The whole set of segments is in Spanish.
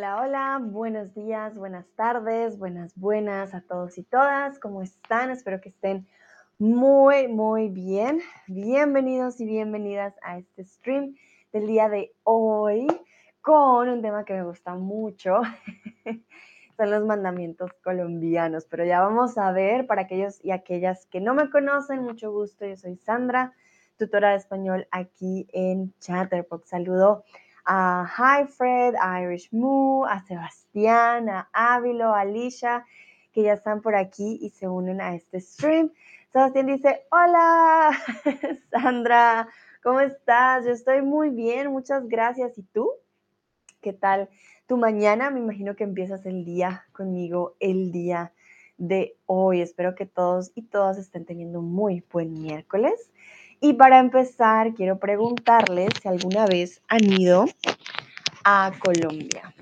Hola, hola, buenos días, buenas tardes, buenas, buenas a todos y todas. ¿Cómo están? Espero que estén muy, muy bien. Bienvenidos y bienvenidas a este stream del día de hoy con un tema que me gusta mucho. Son los mandamientos colombianos, pero ya vamos a ver para aquellos y aquellas que no me conocen, mucho gusto. Yo soy Sandra, tutora de español aquí en Chatterbox. Saludo a Hi Fred, a Irish Moo, a Sebastián, a Ávilo, a Alicia, que ya están por aquí y se unen a este stream. Sebastián dice, hola, Sandra, ¿cómo estás? Yo estoy muy bien, muchas gracias. ¿Y tú? ¿Qué tal tu mañana? Me imagino que empiezas el día conmigo el día de hoy. Espero que todos y todas estén teniendo un muy buen miércoles. Y para empezar, quiero preguntarles si alguna vez han ido a Colombia.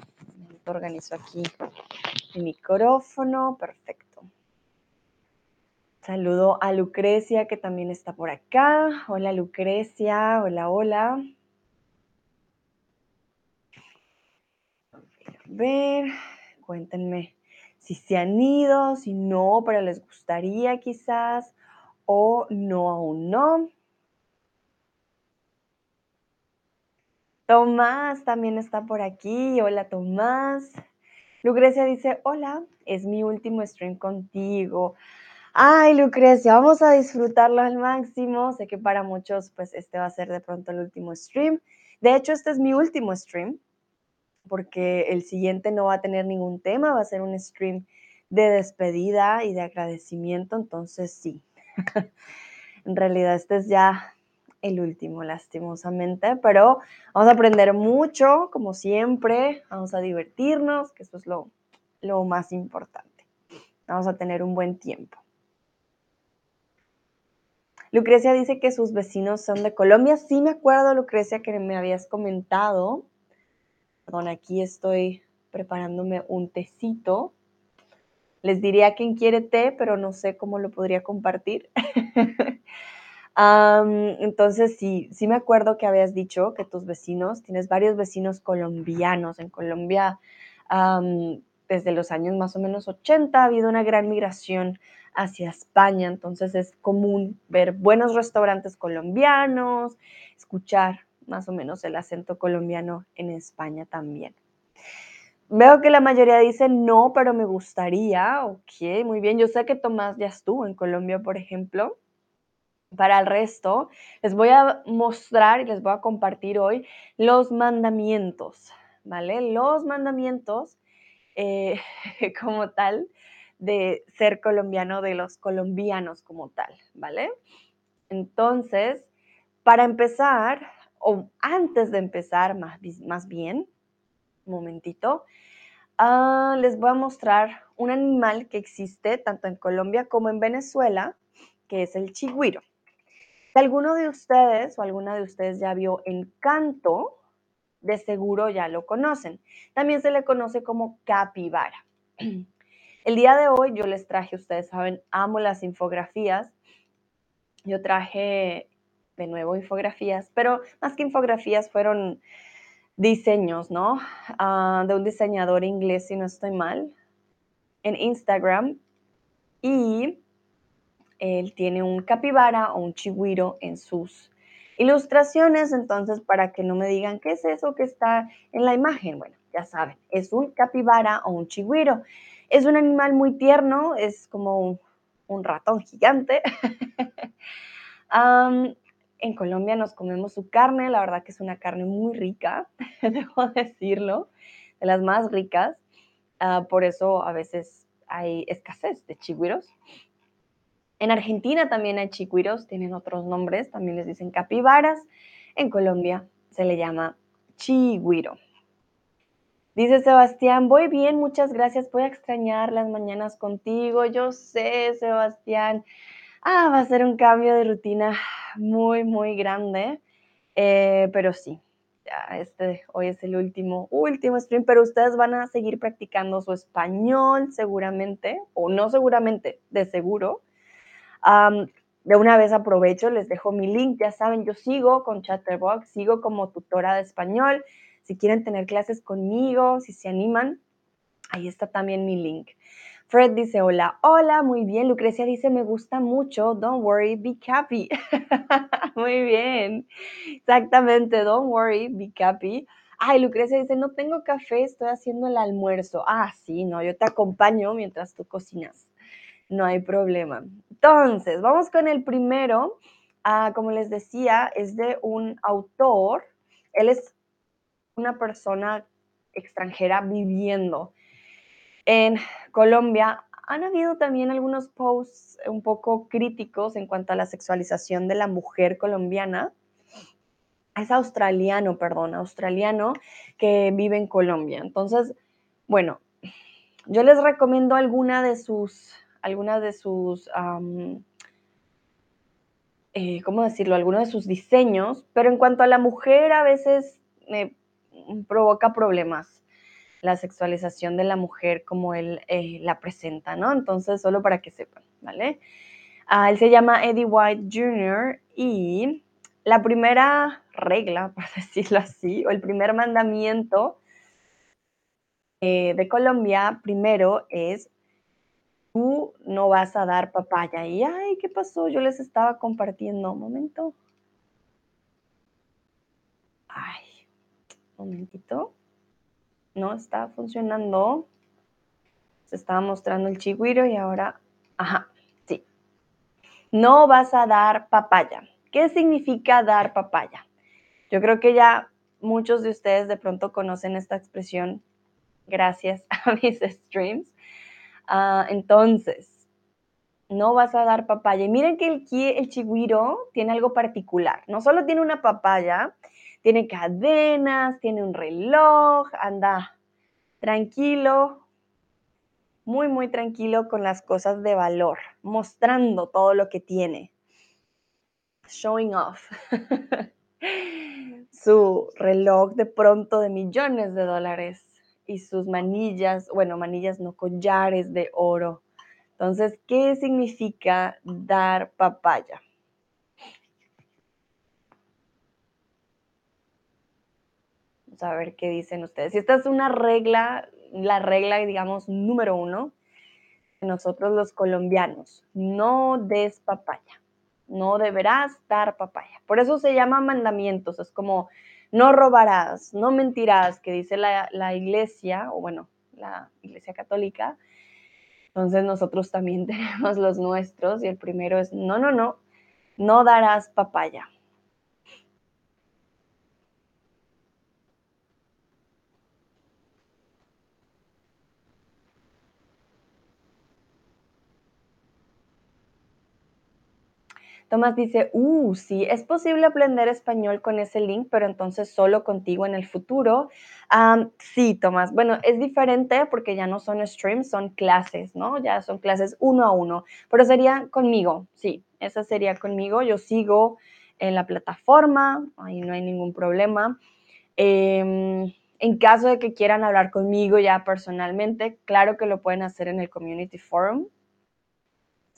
Organizo aquí el micrófono, perfecto. Saludo a Lucrecia que también está por acá. Hola Lucrecia, hola, hola. A ver, cuéntenme si se han ido, si no, pero les gustaría quizás, o no, aún no. Tomás también está por aquí. Hola Tomás. Lucrecia dice, hola, es mi último stream contigo. Ay, Lucrecia, vamos a disfrutarlo al máximo. Sé que para muchos, pues este va a ser de pronto el último stream. De hecho, este es mi último stream, porque el siguiente no va a tener ningún tema, va a ser un stream de despedida y de agradecimiento. Entonces, sí, en realidad este es ya el último, lastimosamente, pero vamos a aprender mucho, como siempre, vamos a divertirnos, que eso es lo, lo más importante. Vamos a tener un buen tiempo. Lucrecia dice que sus vecinos son de Colombia. Sí me acuerdo, Lucrecia, que me habías comentado. Perdón, aquí estoy preparándome un tecito. Les diría quien quiere té, pero no sé cómo lo podría compartir. entonces, sí, sí me acuerdo que habías dicho que tus vecinos, tienes varios vecinos colombianos. En Colombia, desde los años más o menos 80, ha habido una gran migración hacia España, entonces es común ver buenos restaurantes colombianos, escuchar más o menos el acento colombiano en España también. Veo que la mayoría dice no, pero me gustaría. Ok, muy bien. Yo sé que Tomás ya estuvo en Colombia, por ejemplo. Para el resto, les voy a mostrar y les voy a compartir hoy los mandamientos, ¿vale? Los mandamientos eh, como tal de ser colombiano, de los colombianos como tal, ¿vale? Entonces, para empezar, o antes de empezar más, más bien, un momentito, ah, les voy a mostrar un animal que existe tanto en Colombia como en Venezuela, que es el chigüiro alguno de ustedes o alguna de ustedes ya vio Encanto, de seguro ya lo conocen. También se le conoce como capibara. El día de hoy yo les traje, ustedes saben, amo las infografías. Yo traje de nuevo infografías, pero más que infografías fueron diseños, ¿no? Ah, de un diseñador inglés, si no estoy mal, en Instagram. Y él tiene un capibara o un chigüiro en sus ilustraciones, entonces para que no me digan qué es eso que está en la imagen, bueno, ya saben, es un capibara o un chigüiro. Es un animal muy tierno, es como un, ratón gigante. en Colombia nos comemos su carne, la verdad que es una carne muy rica, debo decirlo, de las más ricas. Ah, por eso a veces hay escasez de chigüiros. En Argentina también hay chicuiros, tienen otros nombres, también les dicen capibaras. En Colombia se le llama chigüiro. Dice Sebastián, voy bien, muchas gracias, voy a extrañar las mañanas contigo. Yo sé, Sebastián, ah, va a ser un cambio de rutina muy, muy grande, eh, pero sí, este hoy es el último, último stream, pero ustedes van a seguir practicando su español seguramente, o no seguramente, de seguro de una vez aprovecho, les dejo mi link, ya saben, yo sigo con Chatterbox, sigo como tutora de español. si quieren tener clases conmigo, si se animan, ahí está también mi link. Fred dice, hola, hola, muy bien. Lucrecia dice, me gusta mucho, don't worry, be happy. muy bien, exactamente, don't worry, be happy. Ay, Lucrecia dice, no tengo café, estoy haciendo el almuerzo. Ah, sí, no, yo te acompaño mientras tú cocinas. No hay problema. Entonces, vamos con el primero. Ah, como les decía, es de un autor. Él es una persona extranjera viviendo en Colombia. Han habido también algunos posts un poco críticos en cuanto a la sexualización de la mujer colombiana. Es australiano, perdón, australiano que vive en Colombia. Entonces, bueno, yo les recomiendo alguna de sus, alguna de sus, eh, ¿cómo decirlo? Algunos de sus diseños, pero en cuanto a la mujer a veces me provoca problemas la sexualización de la mujer como él eh, la presenta, ¿no? Entonces, solo para que sepan, ¿vale? Ah, él se llama Eddie White Jr. y la primera regla, por decirlo así, o el primer mandamiento eh, de Colombia, primero es, no vas a dar papaya. Y, ay, ¿qué pasó? Yo les estaba compartiendo. Un momento. Ay, un momentito no está funcionando. Se estaba mostrando el chigüiro y ahora, ajá, sí. No vas a dar papaya. ¿Qué significa dar papaya? Yo creo que ya muchos de ustedes de pronto conocen esta expresión gracias a mis streams. Ah, entonces, no vas a dar papaya. Y miren que el, el chigüiro tiene algo particular. No solo tiene una papaya, tiene cadenas, tiene un reloj, anda tranquilo, muy, muy tranquilo con las cosas de valor, mostrando todo lo que tiene. Showing off. Su reloj de pronto de millones de dólares y sus manillas, bueno, manillas no, collares de oro. Entonces, ¿qué significa dar papaya? a ver qué dicen ustedes. Si esta es una regla, la regla, digamos, número uno, nosotros los colombianos, no des papaya, no deberás dar papaya. Por eso se llama mandamientos, es como no robarás, no mentirás, que dice la, la iglesia, o bueno, la iglesia católica. Entonces nosotros también tenemos los nuestros y el primero es, no, no, no, no darás papaya. Tomás dice, uh, sí, es posible aprender español con ese link, pero entonces solo contigo en el futuro. sí, Tomás, bueno, es diferente porque ya no son streams, son clases, ¿no? Ya son clases uno a uno, pero sería conmigo, sí, esa sería conmigo. Yo sigo en la plataforma, ahí no hay ningún problema. Em, en caso de que quieran hablar conmigo ya personalmente, claro que lo pueden hacer en el Community Forum.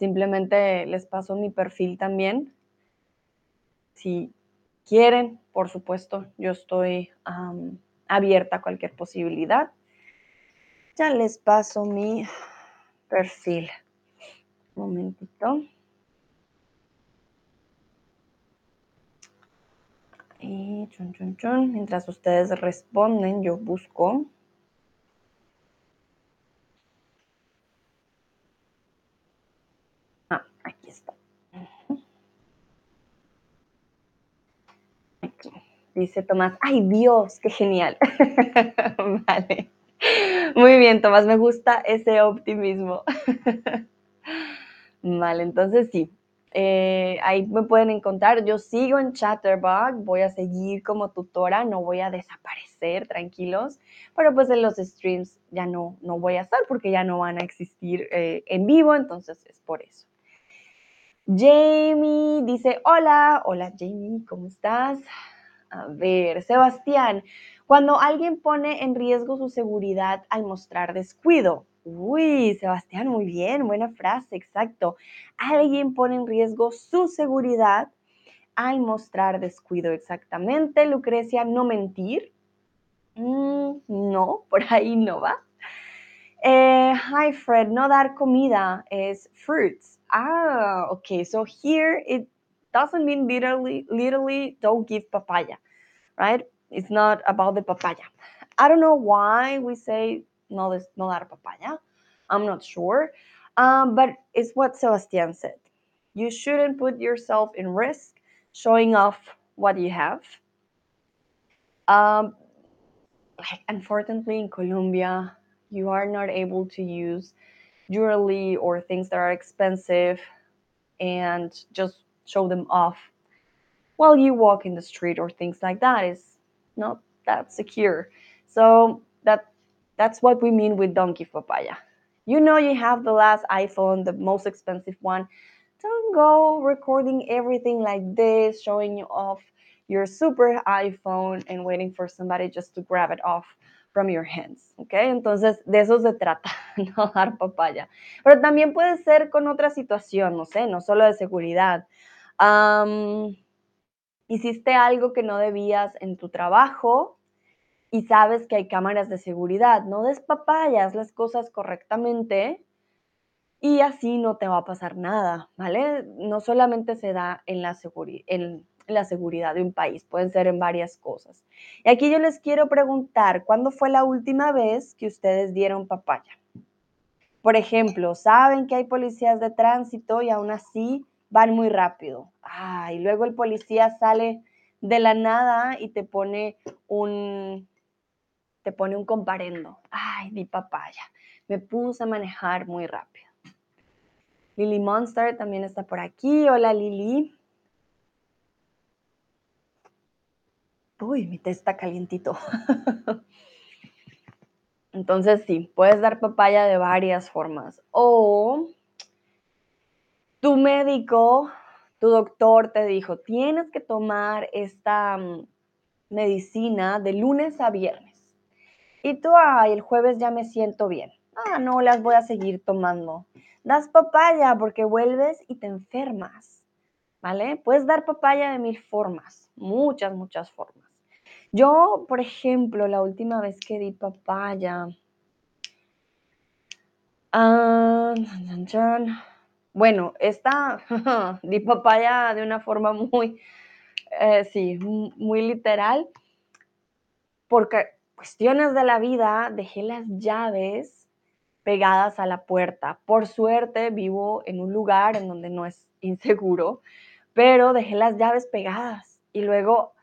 Simplemente les paso mi perfil también. Si quieren, por supuesto, yo estoy abierta a cualquier posibilidad. Ya les paso mi perfil. Un momentito. Y chun, chun, chun. Mientras ustedes responden, yo busco. Dice Tomás, ay Dios, qué genial. vale. Muy bien, Tomás, me gusta ese optimismo. vale, entonces sí, eh, ahí me pueden encontrar. Yo sigo en Chatterbug, voy a seguir como tutora, no voy a desaparecer, tranquilos, pero pues en los streams ya no, no voy a estar porque ya no van a existir eh, en vivo, entonces es por eso. Jamie dice, hola, hola Jamie, ¿cómo estás? A ver, Sebastián, cuando alguien pone en riesgo su seguridad al mostrar descuido. Uy, Sebastián, muy bien, buena frase, exacto. Alguien pone en riesgo su seguridad al mostrar descuido, exactamente. Lucrecia, no mentir. Mm, no, por ahí no va. Eh, hi Fred, no dar comida is fruits. Ah, okay. So here it doesn't mean literally, literally don't give papaya, right? It's not about the papaya. I don't know why we say no, no dar papaya. I'm not sure. Um, but it's what Sebastian said. You shouldn't put yourself in risk showing off what you have. Um, like unfortunately in Colombia, you are not able to use jewelry or things that are expensive and just show them off while you walk in the street or things like that is not that secure. So that that's what we mean with donkey papaya. You know you have the last iPhone, the most expensive one. Don't go recording everything like this, showing you off your super iPhone and waiting for somebody just to grab it off from your hands, ¿ok? Entonces, de eso se trata, no dar papaya. Pero también puede ser con otra situación, no sé, no solo de seguridad. Hiciste algo que no debías en tu trabajo y sabes que hay cámaras de seguridad. No des papayas las cosas correctamente y así no te va a pasar nada, ¿vale? No solamente se da en la, en la seguridad de un país, pueden ser en varias cosas. Y aquí yo les quiero preguntar, ¿cuándo fue la última vez que ustedes dieron papaya? Por ejemplo, saben que hay policías de tránsito y aún así van muy rápido. Y luego el policía sale de la nada y te pone un te pone un comparendo. Ay, di papaya. Me puse a manejar muy rápido. Lily Monster también está por aquí. Hola Lily. Uy, mi té está calientito. Entonces sí, puedes dar papaya de varias formas. O tu médico, tu doctor te dijo, tienes que tomar esta mm, medicina de lunes a viernes. Y tú, ay, el jueves ya me siento bien. Ah, no, las voy a seguir tomando. Das papaya porque vuelves y te enfermas. ¿Vale? Puedes dar papaya de mil formas, muchas, muchas formas. Yo, por ejemplo, la última vez que di papaya, ah, bueno, esta di papaya de una forma muy, eh, sí, muy literal, porque cuestiones de la vida dejé las llaves pegadas a la puerta. Por suerte vivo en un lugar en donde no es inseguro, pero dejé las llaves pegadas y luego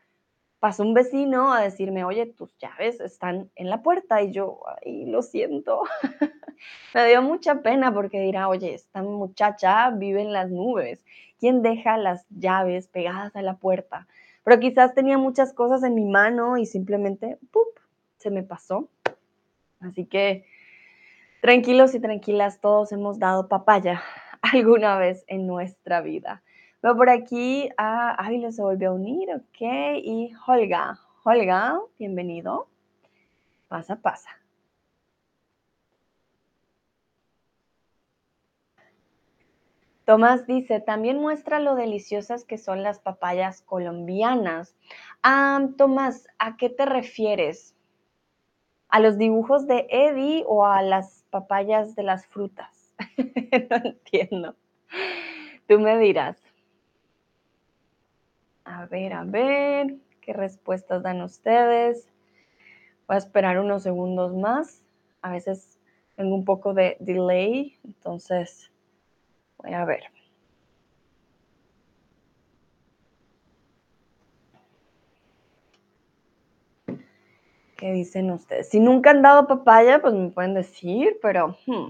pasó un vecino a decirme, oye, tus llaves están en la puerta y yo, ay, lo siento. Me dio mucha pena porque dirá, oye, esta muchacha vive en las nubes. ¿Quién deja las llaves pegadas a la puerta? Pero quizás tenía muchas cosas en mi mano y simplemente, ¡pup!, se me pasó. Así que tranquilos y tranquilas, todos hemos dado papaya alguna vez en nuestra vida. Veo por aquí a Ávila se volvió a unir, ok. Y Holga. Holga, bienvenido. Pasa, pasa. Tomás dice, también muestra lo deliciosas que son las papayas colombianas. Ah, Tomás, ¿a qué te refieres? ¿A los dibujos de Eddie o a las papayas de las frutas? no entiendo. Tú me dirás. A ver, a ver, qué respuestas dan ustedes. Voy a esperar unos segundos más. A veces tengo un poco de delay, entonces voy a ver. ¿Qué dicen ustedes? Si nunca han dado papaya, pues me pueden decir, pero hmm,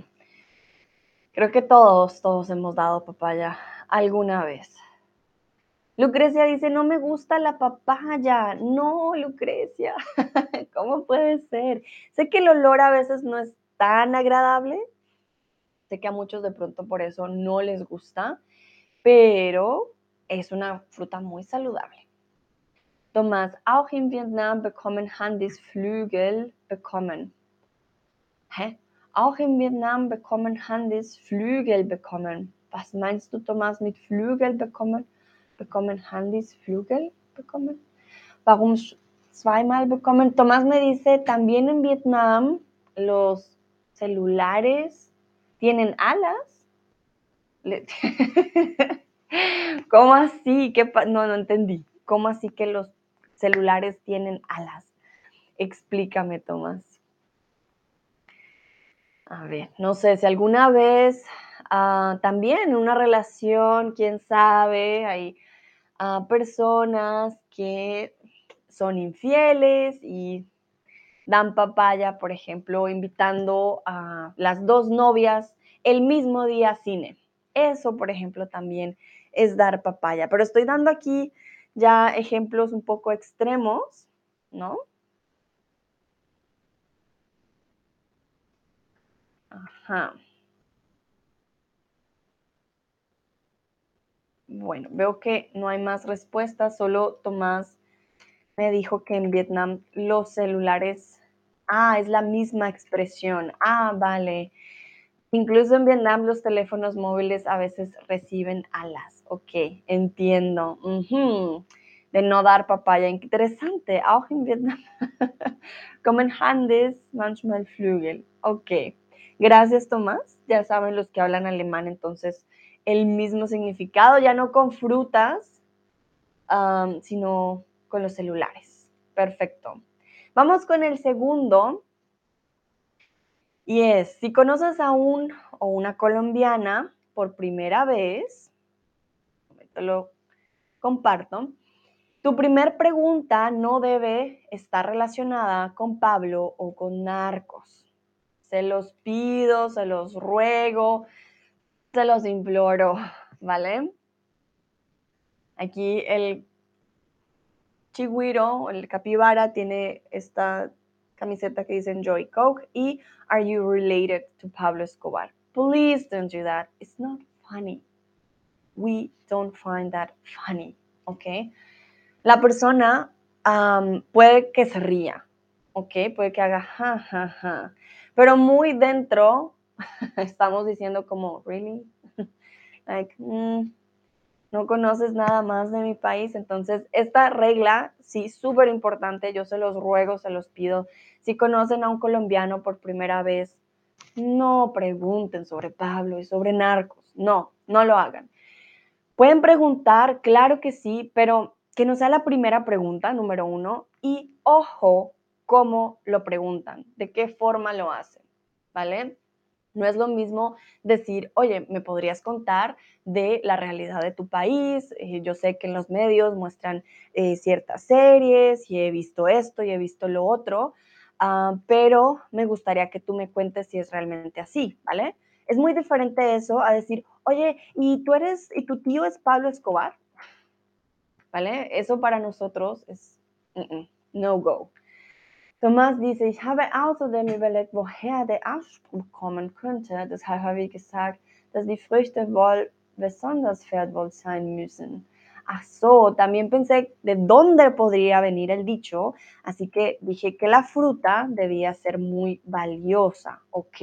creo que todos, todos hemos dado papaya alguna vez. Lucrecia dice, no me gusta la papaya. No, Lucrecia, ¿cómo puede ser? Sé que el olor a veces no es tan agradable. Sé que a muchos de pronto por eso no les gusta, pero es una fruta muy saludable. Tomás, auch in Vietnam bekommen Handys Flügel bekommen. Auch in Vietnam bekommen Handys Flügel bekommen. Was meinst du, Tomás, mit Flügel bekommen? Bekommen Handys Flügel bekommen? Warum zweimal bekommen. Tomás me dice, también en Vietnam los celulares tienen alas. ¿Cómo así? ¿Qué no, no entendí. ¿Cómo así que los celulares tienen alas? Explícame, Tomás. A ver, no sé si alguna vez ah, también una relación, quién sabe, hay ah, personas que son infieles y dan papaya, por ejemplo, invitando a las dos novias el mismo día a cine. Eso, por ejemplo, también es dar papaya. Pero estoy dando aquí ya ejemplos un poco extremos, ¿no? Ajá. Bueno, veo que no hay más respuestas, solo Tomás me dijo que en Vietnam los celulares, ah, es la misma expresión, ah, vale. Incluso en Vietnam los teléfonos móviles a veces reciben alas. Ok, entiendo. De no dar papaya. Interesante. Auch en Vietnam kommen Handes manchmal Flügel. Ok. Gracias, Tomás. Ya saben los que hablan alemán, entonces el mismo significado, ya no con frutas, sino con los celulares. Perfecto. Vamos con el segundo, y es, si conoces a un o una colombiana por primera vez, te lo comparto, tu primer pregunta no debe estar relacionada con Pablo o con narcos. Se los pido, se los ruego, se los imploro, ¿vale? Aquí el chigüiro, el capibara, tiene esta camiseta que dice Enjoy Coke y Are you related to Pablo Escobar? Please don't do that. It's not funny. We don't find that funny, ¿ok? La persona puede que se ría, ¿ok? Puede que haga ja, ja, ja. Pero muy dentro estamos diciendo como, ¿really? like, mm, no conoces nada más de mi país. Entonces, esta regla, sí, súper importante, yo se los ruego, se los pido. Si conocen a un colombiano por primera vez, no pregunten sobre Pablo y sobre narcos. No, no lo hagan. Pueden preguntar, claro que sí, pero que no sea la primera pregunta, número uno. Y ojo, cómo lo preguntan, de qué forma lo hacen, ¿vale? No es lo mismo decir, oye, ¿me podrías contar de la realidad de tu país? Eh, yo sé que en los medios muestran eh, ciertas series y he visto esto y he visto lo otro, ah, pero me gustaría que tú me cuentes si es realmente así, ¿vale? Es muy diferente eso a decir, oye, ¿y tú eres, y tu tío es Pablo Escobar? ¿Vale? Eso para nosotros es no go. Tomás dice, ich habe außerdem überlegt, woher der Ausspruch kommen könnte. Deshalb habe ich gesagt, dass die Früchte wohl besonders wertvoll sein müssen. Ach so, también pensé de dónde podría venir el dicho, así que dije que la fruta debía ser muy valiosa. Ok.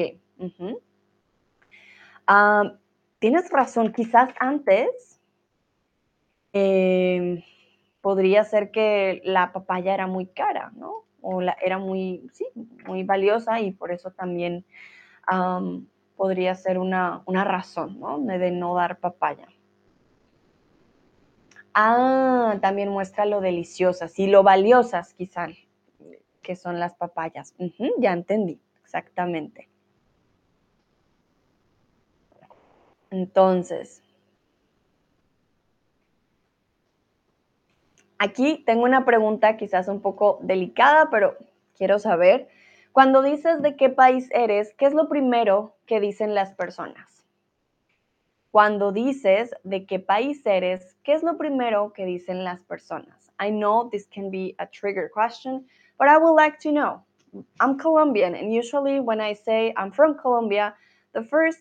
Ah, tienes razón, quizás antes eh, podría ser que la papaya era muy cara, ¿no? Era muy, sí, muy valiosa y por eso también podría ser una, razón, ¿no? De, no dar papaya. Ah, también muestra lo deliciosas y lo valiosas quizás que son las papayas. ya entendí, exactamente. Entonces, Aquí tengo una pregunta quizás un poco delicada, pero quiero saber, cuando dices de qué país eres, ¿qué es lo primero que dicen las personas? Cuando dices de qué país eres, ¿qué es lo primero que dicen las personas? I know this can be a trigger question, but I would like to know. I'm Colombian, and usually when I say I'm from Colombia, the first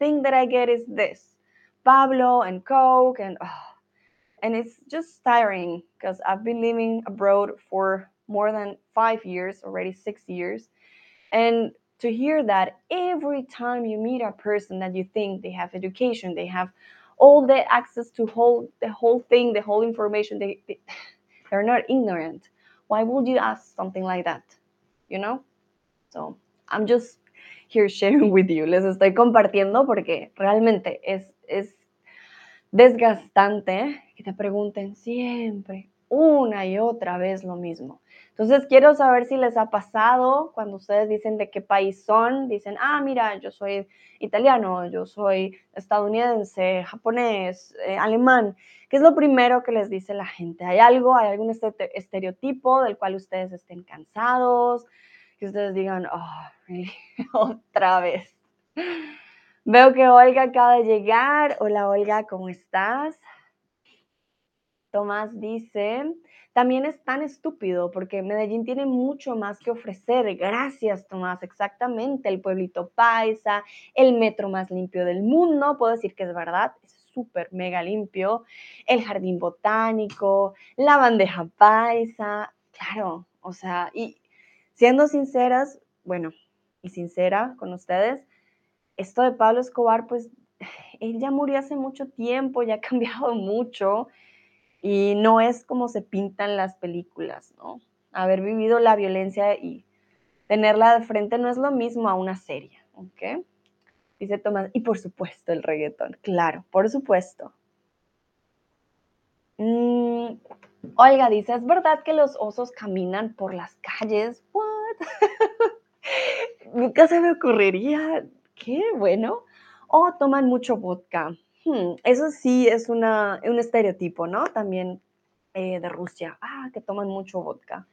thing that I get is this Pablo and Coke and oh, and it's just tiring because I've been living abroad for more than five years, already six years. And to hear that every time you meet a person that you think they have education, they have all the access to whole the whole thing, the whole information, they, they they're not ignorant. Why would you ask something like that? You know? So I'm just here sharing with you. Les estoy compartiendo porque realmente es, es desgastante que te pregunten siempre, una y otra vez lo mismo. Entonces quiero saber si les ha pasado cuando ustedes dicen de qué país son, dicen, ah, mira, yo soy italiano, yo soy estadounidense, japonés, eh, alemán. ¿Qué es lo primero que les dice la gente? ¿Hay algo, hay algún estereotipo del cual ustedes estén cansados? Que ustedes digan, oh, otra vez. Veo que Olga acaba de llegar. Hola Olga, ¿cómo estás? Tomás dice, también es tan estúpido porque Medellín tiene mucho más que ofrecer. Gracias, Tomás, exactamente. El pueblito paisa, el metro más limpio del mundo, puedo decir que es verdad, es súper mega limpio. El jardín botánico, la bandeja paisa, claro, o sea, y siendo sinceras, bueno, y sincera con ustedes, esto de Pablo Escobar, pues él ya murió hace mucho tiempo, ya ha cambiado mucho y no es como se pintan las películas, ¿no? Haber vivido la violencia y tenerla de frente no es lo mismo a una serie, ¿ok? Dice Tomás, y por supuesto el reggaetón, claro, por supuesto. Mm, Olga dice, ¿es verdad que los osos caminan por las calles? ¿What? Nunca se me ocurriría. Qué bueno. O toman mucho vodka. Hmm, eso sí es una, un estereotipo, ¿no? También eh, de Rusia. Ah, que toman mucho vodka.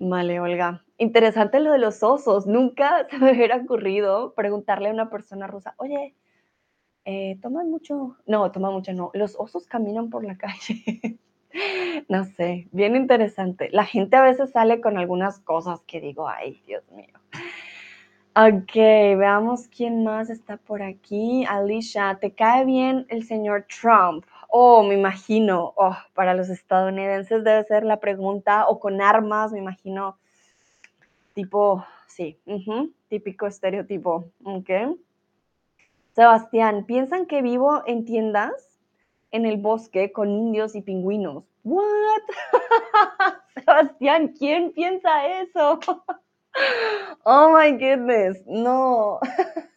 Vale, Olga. Interesante lo de los osos. Nunca se me hubiera ocurrido preguntarle a una persona rusa, oye, eh, ¿toman mucho? No, toman mucho, no. Los osos caminan por la calle. no sé, bien interesante. La gente a veces sale con algunas cosas que digo, ay, Dios mío. Ok, veamos quién más está por aquí. Alicia, ¿te cae bien el señor Trump? Oh, me imagino, oh, para los estadounidenses debe ser la pregunta, o con armas, me imagino, tipo, sí, típico estereotipo, ok. Sebastián, ¿piensan que vivo en tiendas en el bosque con indios y pingüinos? ¿What? Sebastián, ¿quién piensa eso? Oh my goodness, no.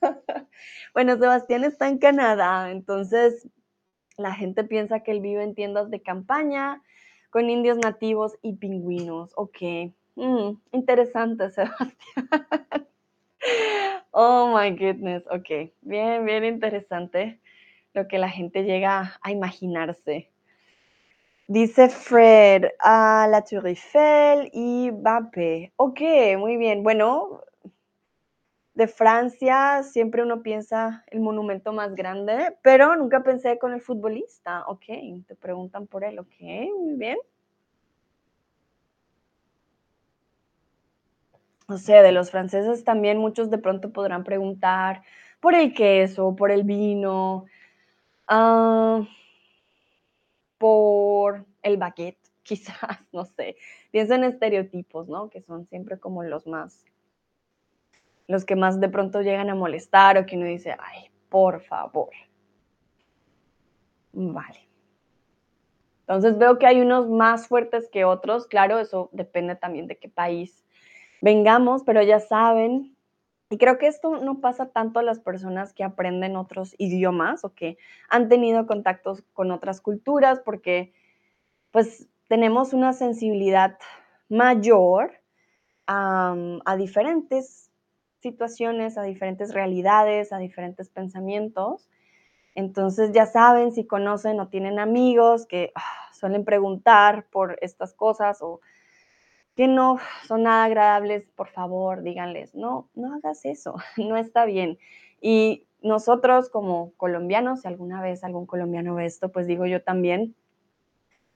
bueno, Sebastián está en Canadá, entonces la gente piensa que él vive en tiendas de campaña con indios nativos y pingüinos. Ok, mm, interesante, Sebastián. oh my goodness, ok, bien, bien interesante lo que la gente llega a imaginarse. Dice Fred, a la Tour Eiffel y Bape. Ok, muy bien. Bueno, de Francia siempre uno piensa el monumento más grande, pero nunca pensé con el futbolista. Ok, te preguntan por él. Ok, muy bien. No sé, de los franceses también muchos de pronto podrán preguntar por el queso, por el vino. Ah por el baguette, quizás, no sé. Pienso en estereotipos, ¿no? Que son siempre como los más, los que más de pronto llegan a molestar o que uno dice, ay, por favor. Vale. Entonces veo que hay unos más fuertes que otros, claro, eso depende también de qué país vengamos, pero ya saben, y creo que esto no pasa tanto a las personas que aprenden otros idiomas o que han tenido contactos con otras culturas, porque pues tenemos una sensibilidad mayor a, diferentes situaciones, a diferentes realidades, a diferentes pensamientos. Entonces ya saben si conocen o tienen amigos que ah, suelen preguntar por estas cosas o que no son nada agradables, por favor, díganles, no, no hagas eso, no está bien. Y nosotros como colombianos, si alguna vez algún colombiano ve esto, pues digo yo también,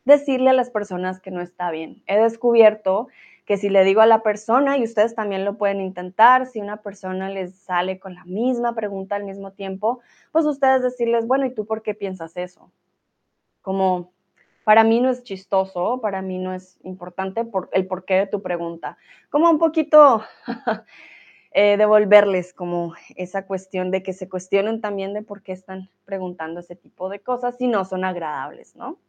decirle a las personas que no está bien. He descubierto que si le digo a la persona, y ustedes también lo pueden intentar, si una persona les sale con la misma pregunta al mismo tiempo, pues ustedes decirles, bueno, ¿y tú por qué piensas eso? Como, para mí no es chistoso, para mí no es importante por el porqué de tu pregunta. Como un poquito eh, devolverles como esa cuestión de que se cuestionen también de por qué están preguntando ese tipo de cosas si no son agradables, ¿no?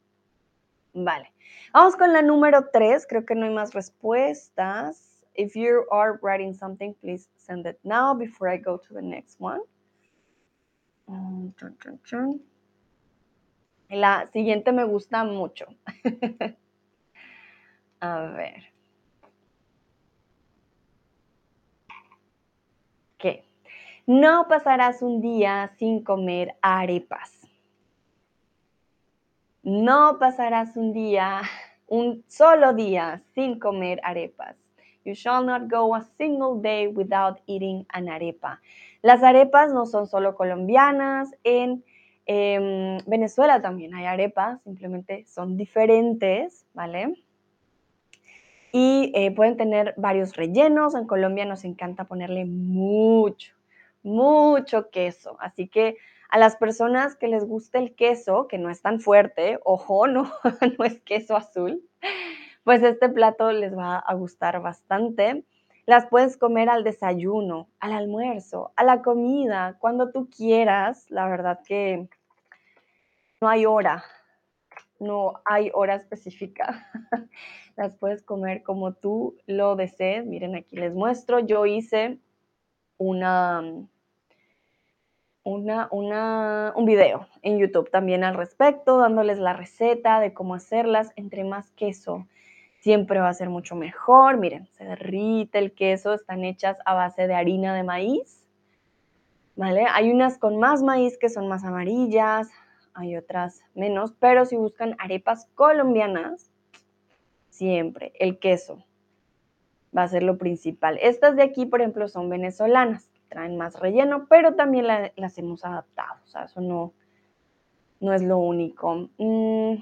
Vale. Vamos con la número tres. Creo que no hay más respuestas. If you are writing something, please send it now before I go to the next one. Mm, la siguiente me gusta mucho. A ver. ¿Qué? No pasarás un día sin comer arepas. No pasarás un día, un solo día sin comer arepas. You shall not go a single day without eating an arepa. Las arepas no son solo colombianas, en em, Venezuela también hay arepas, simplemente son diferentes, ¿vale? Y eh, pueden tener varios rellenos. En Colombia nos encanta ponerle mucho, mucho queso. Así que a las personas que les gusta el queso, que no es tan fuerte, ojo, no, no es queso azul, pues este plato les va a gustar bastante. Las puedes comer al desayuno, al almuerzo, a la comida, cuando tú quieras. La verdad que no hay hora, no hay hora específica. Las puedes comer como tú lo desees. Miren, aquí les muestro. Yo hice una una, un video en YouTube también al respecto, dándoles la receta de cómo hacerlas. Entre más queso, siempre va a ser mucho mejor. Miren, se derrite el queso, están hechas a base de harina de maíz. ¿Vale? Hay unas con más maíz que son más amarillas, hay otras menos, pero si buscan arepas colombianas, siempre el queso va a ser lo principal. Estas de aquí, por ejemplo, son venezolanas traen más relleno, pero también las hemos adaptado, o sea, eso no, no es lo único. Mm,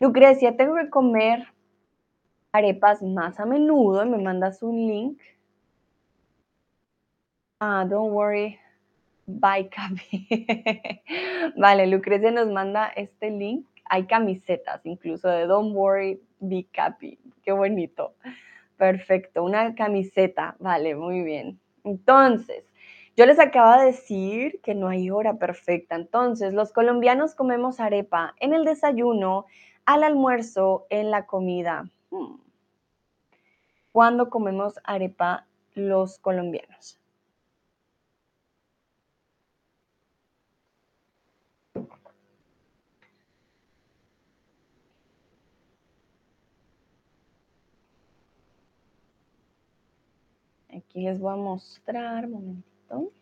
Lucrecia, tengo que comer arepas más a menudo, me mandas un link. Ah, don't worry, Capi. vale, Lucrecia nos manda este link. Hay camisetas incluso de Don't worry, be happy. Qué bonito. Perfecto, una camiseta. Vale, muy bien. Entonces, yo les acabo de decir que no hay hora perfecta. Entonces, los colombianos comemos arepa en el desayuno, al almuerzo, en la comida. Hmm. ¿Cuándo comemos arepa los colombianos? Aquí les voy a mostrar, momentito.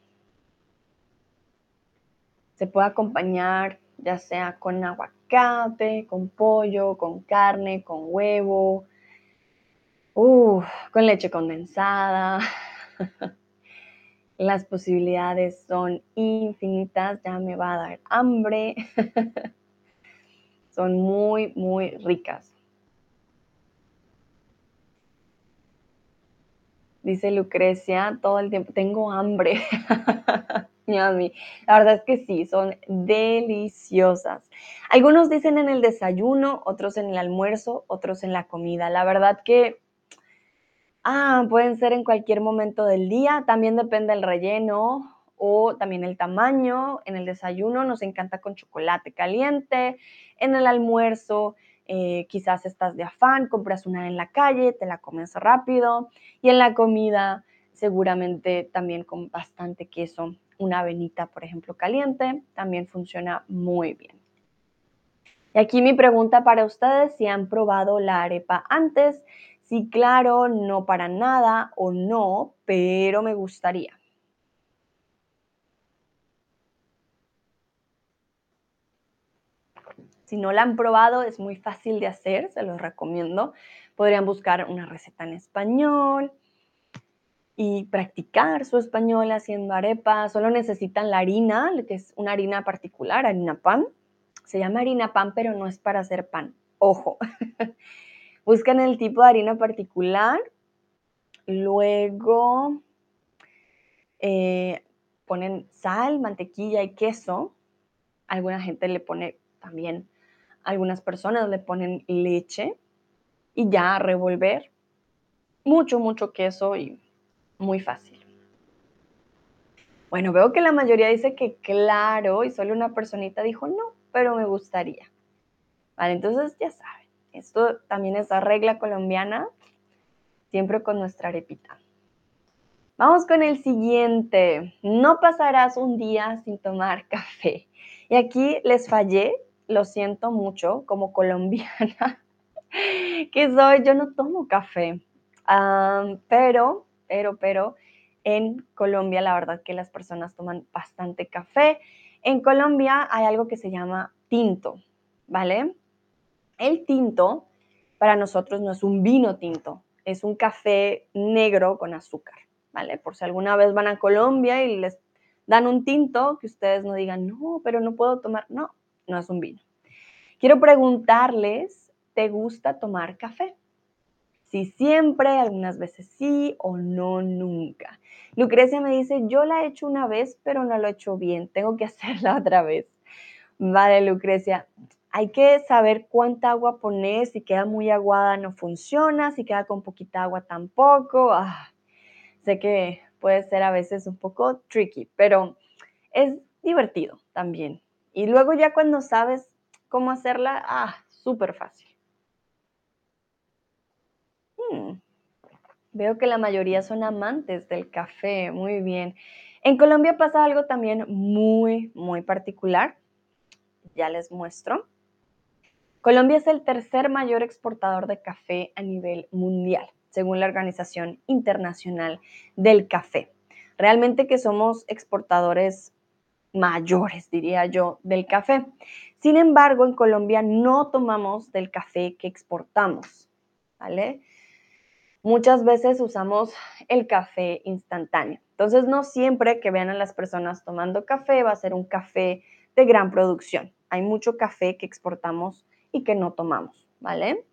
Se puede acompañar ya sea con aguacate, con pollo, con carne, con huevo, con leche condensada. Las posibilidades son infinitas, ya me va a dar hambre. son muy, muy ricas. Dice Lucrecia, todo el tiempo, tengo hambre. La verdad es que sí, son deliciosas. Algunos dicen en el desayuno, otros en el almuerzo, otros en la comida. La verdad que ah, pueden ser en cualquier momento del día. También depende del relleno o también el tamaño. En el desayuno nos encanta con chocolate caliente. En el almuerzo eh, quizás estás de afán, compras una en la calle, te la comes rápido y en la comida seguramente también con bastante queso, una avenita, por ejemplo, caliente, también funciona muy bien. Y aquí mi pregunta para ustedes, si han probado la arepa antes, si claro, no para nada o no, pero me gustaría. Si no la han probado, es muy fácil de hacer, se los recomiendo. Podrían buscar una receta en español y practicar su español haciendo arepas. Solo necesitan la harina, que es una harina particular, harina pan. Se llama harina pan, pero no es para hacer pan. Ojo. Buscan el tipo de harina particular. Luego eh, ponen sal, mantequilla y queso. Alguna gente le pone también algunas personas le ponen leche y ya revolver. Mucho, mucho queso y muy fácil. Bueno, veo que la mayoría dice que claro y solo una personita dijo no, pero me gustaría. Vale, entonces ya saben, esto también es la regla colombiana, siempre con nuestra arepita. Vamos con el siguiente. No pasarás un día sin tomar café. Y aquí les fallé, lo siento mucho, como colombiana que soy, yo no tomo café. pero, pero, pero, en Colombia la verdad que las personas toman bastante café. En Colombia hay algo que se llama tinto, ¿vale? El tinto para nosotros no es un vino tinto, es un café negro con azúcar, ¿vale? Por si alguna vez van a Colombia y les dan un tinto, que ustedes no digan, no, pero no puedo tomar, no, no es un vino. Quiero preguntarles, ¿te gusta tomar café? Si siempre, algunas veces sí o no, nunca. Lucrecia me dice, yo la he hecho una vez, pero no lo he hecho bien, tengo que hacerla otra vez. Vale, Lucrecia, hay que saber cuánta agua poner, si queda muy aguada no funciona, si queda con poquita agua tampoco. Ah, sé que puede ser a veces un poco tricky, pero es divertido también. Y luego ya cuando sabes cómo hacerla, ah, súper fácil. Hmm, veo que la mayoría son amantes del café, muy bien. En Colombia pasa algo también muy, muy particular. Ya les muestro. Colombia es el tercer mayor exportador de café a nivel mundial, según la Organización Internacional del Café. Realmente que somos exportadores mayores, diría yo, del café. Sin embargo, en Colombia no tomamos del café que exportamos, ¿vale? Muchas veces usamos el café instantáneo. Entonces, no siempre que vean a las personas tomando café va a ser un café de gran producción. Hay mucho café que exportamos y que no tomamos, ¿vale?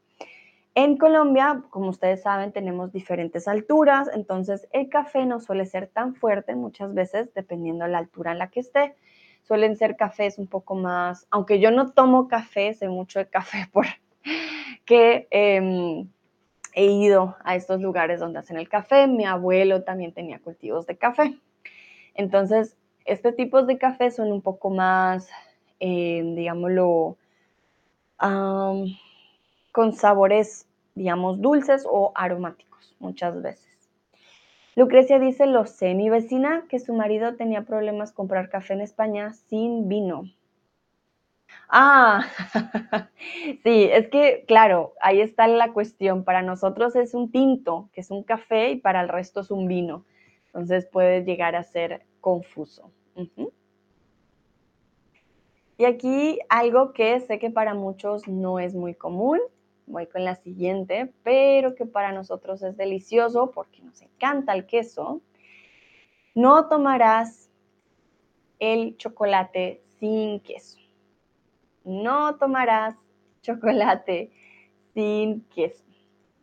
En Colombia, como ustedes saben, tenemos diferentes alturas, entonces el café no suele ser tan fuerte muchas veces, dependiendo de la altura en la que esté. Suelen ser cafés un poco más, aunque yo no tomo café, sé mucho de café porque em, he ido a estos lugares donde hacen el café. Mi abuelo también tenía cultivos de café. Entonces, este tipo de café son un poco más, eh, digámoslo, con sabores, digamos, dulces o aromáticos muchas veces. Lucrecia dice, lo sé, mi vecina que su marido tenía problemas comprar café en España sin vino. Ah, sí, es que, claro, ahí está la cuestión. Para nosotros es un tinto, que es un café, y para el resto es un vino. Entonces puede llegar a ser confuso. Y aquí algo que sé que para muchos no es muy común, voy con la siguiente, pero que para nosotros es delicioso porque nos encanta el queso. No tomarás el chocolate sin queso. No tomarás chocolate sin queso.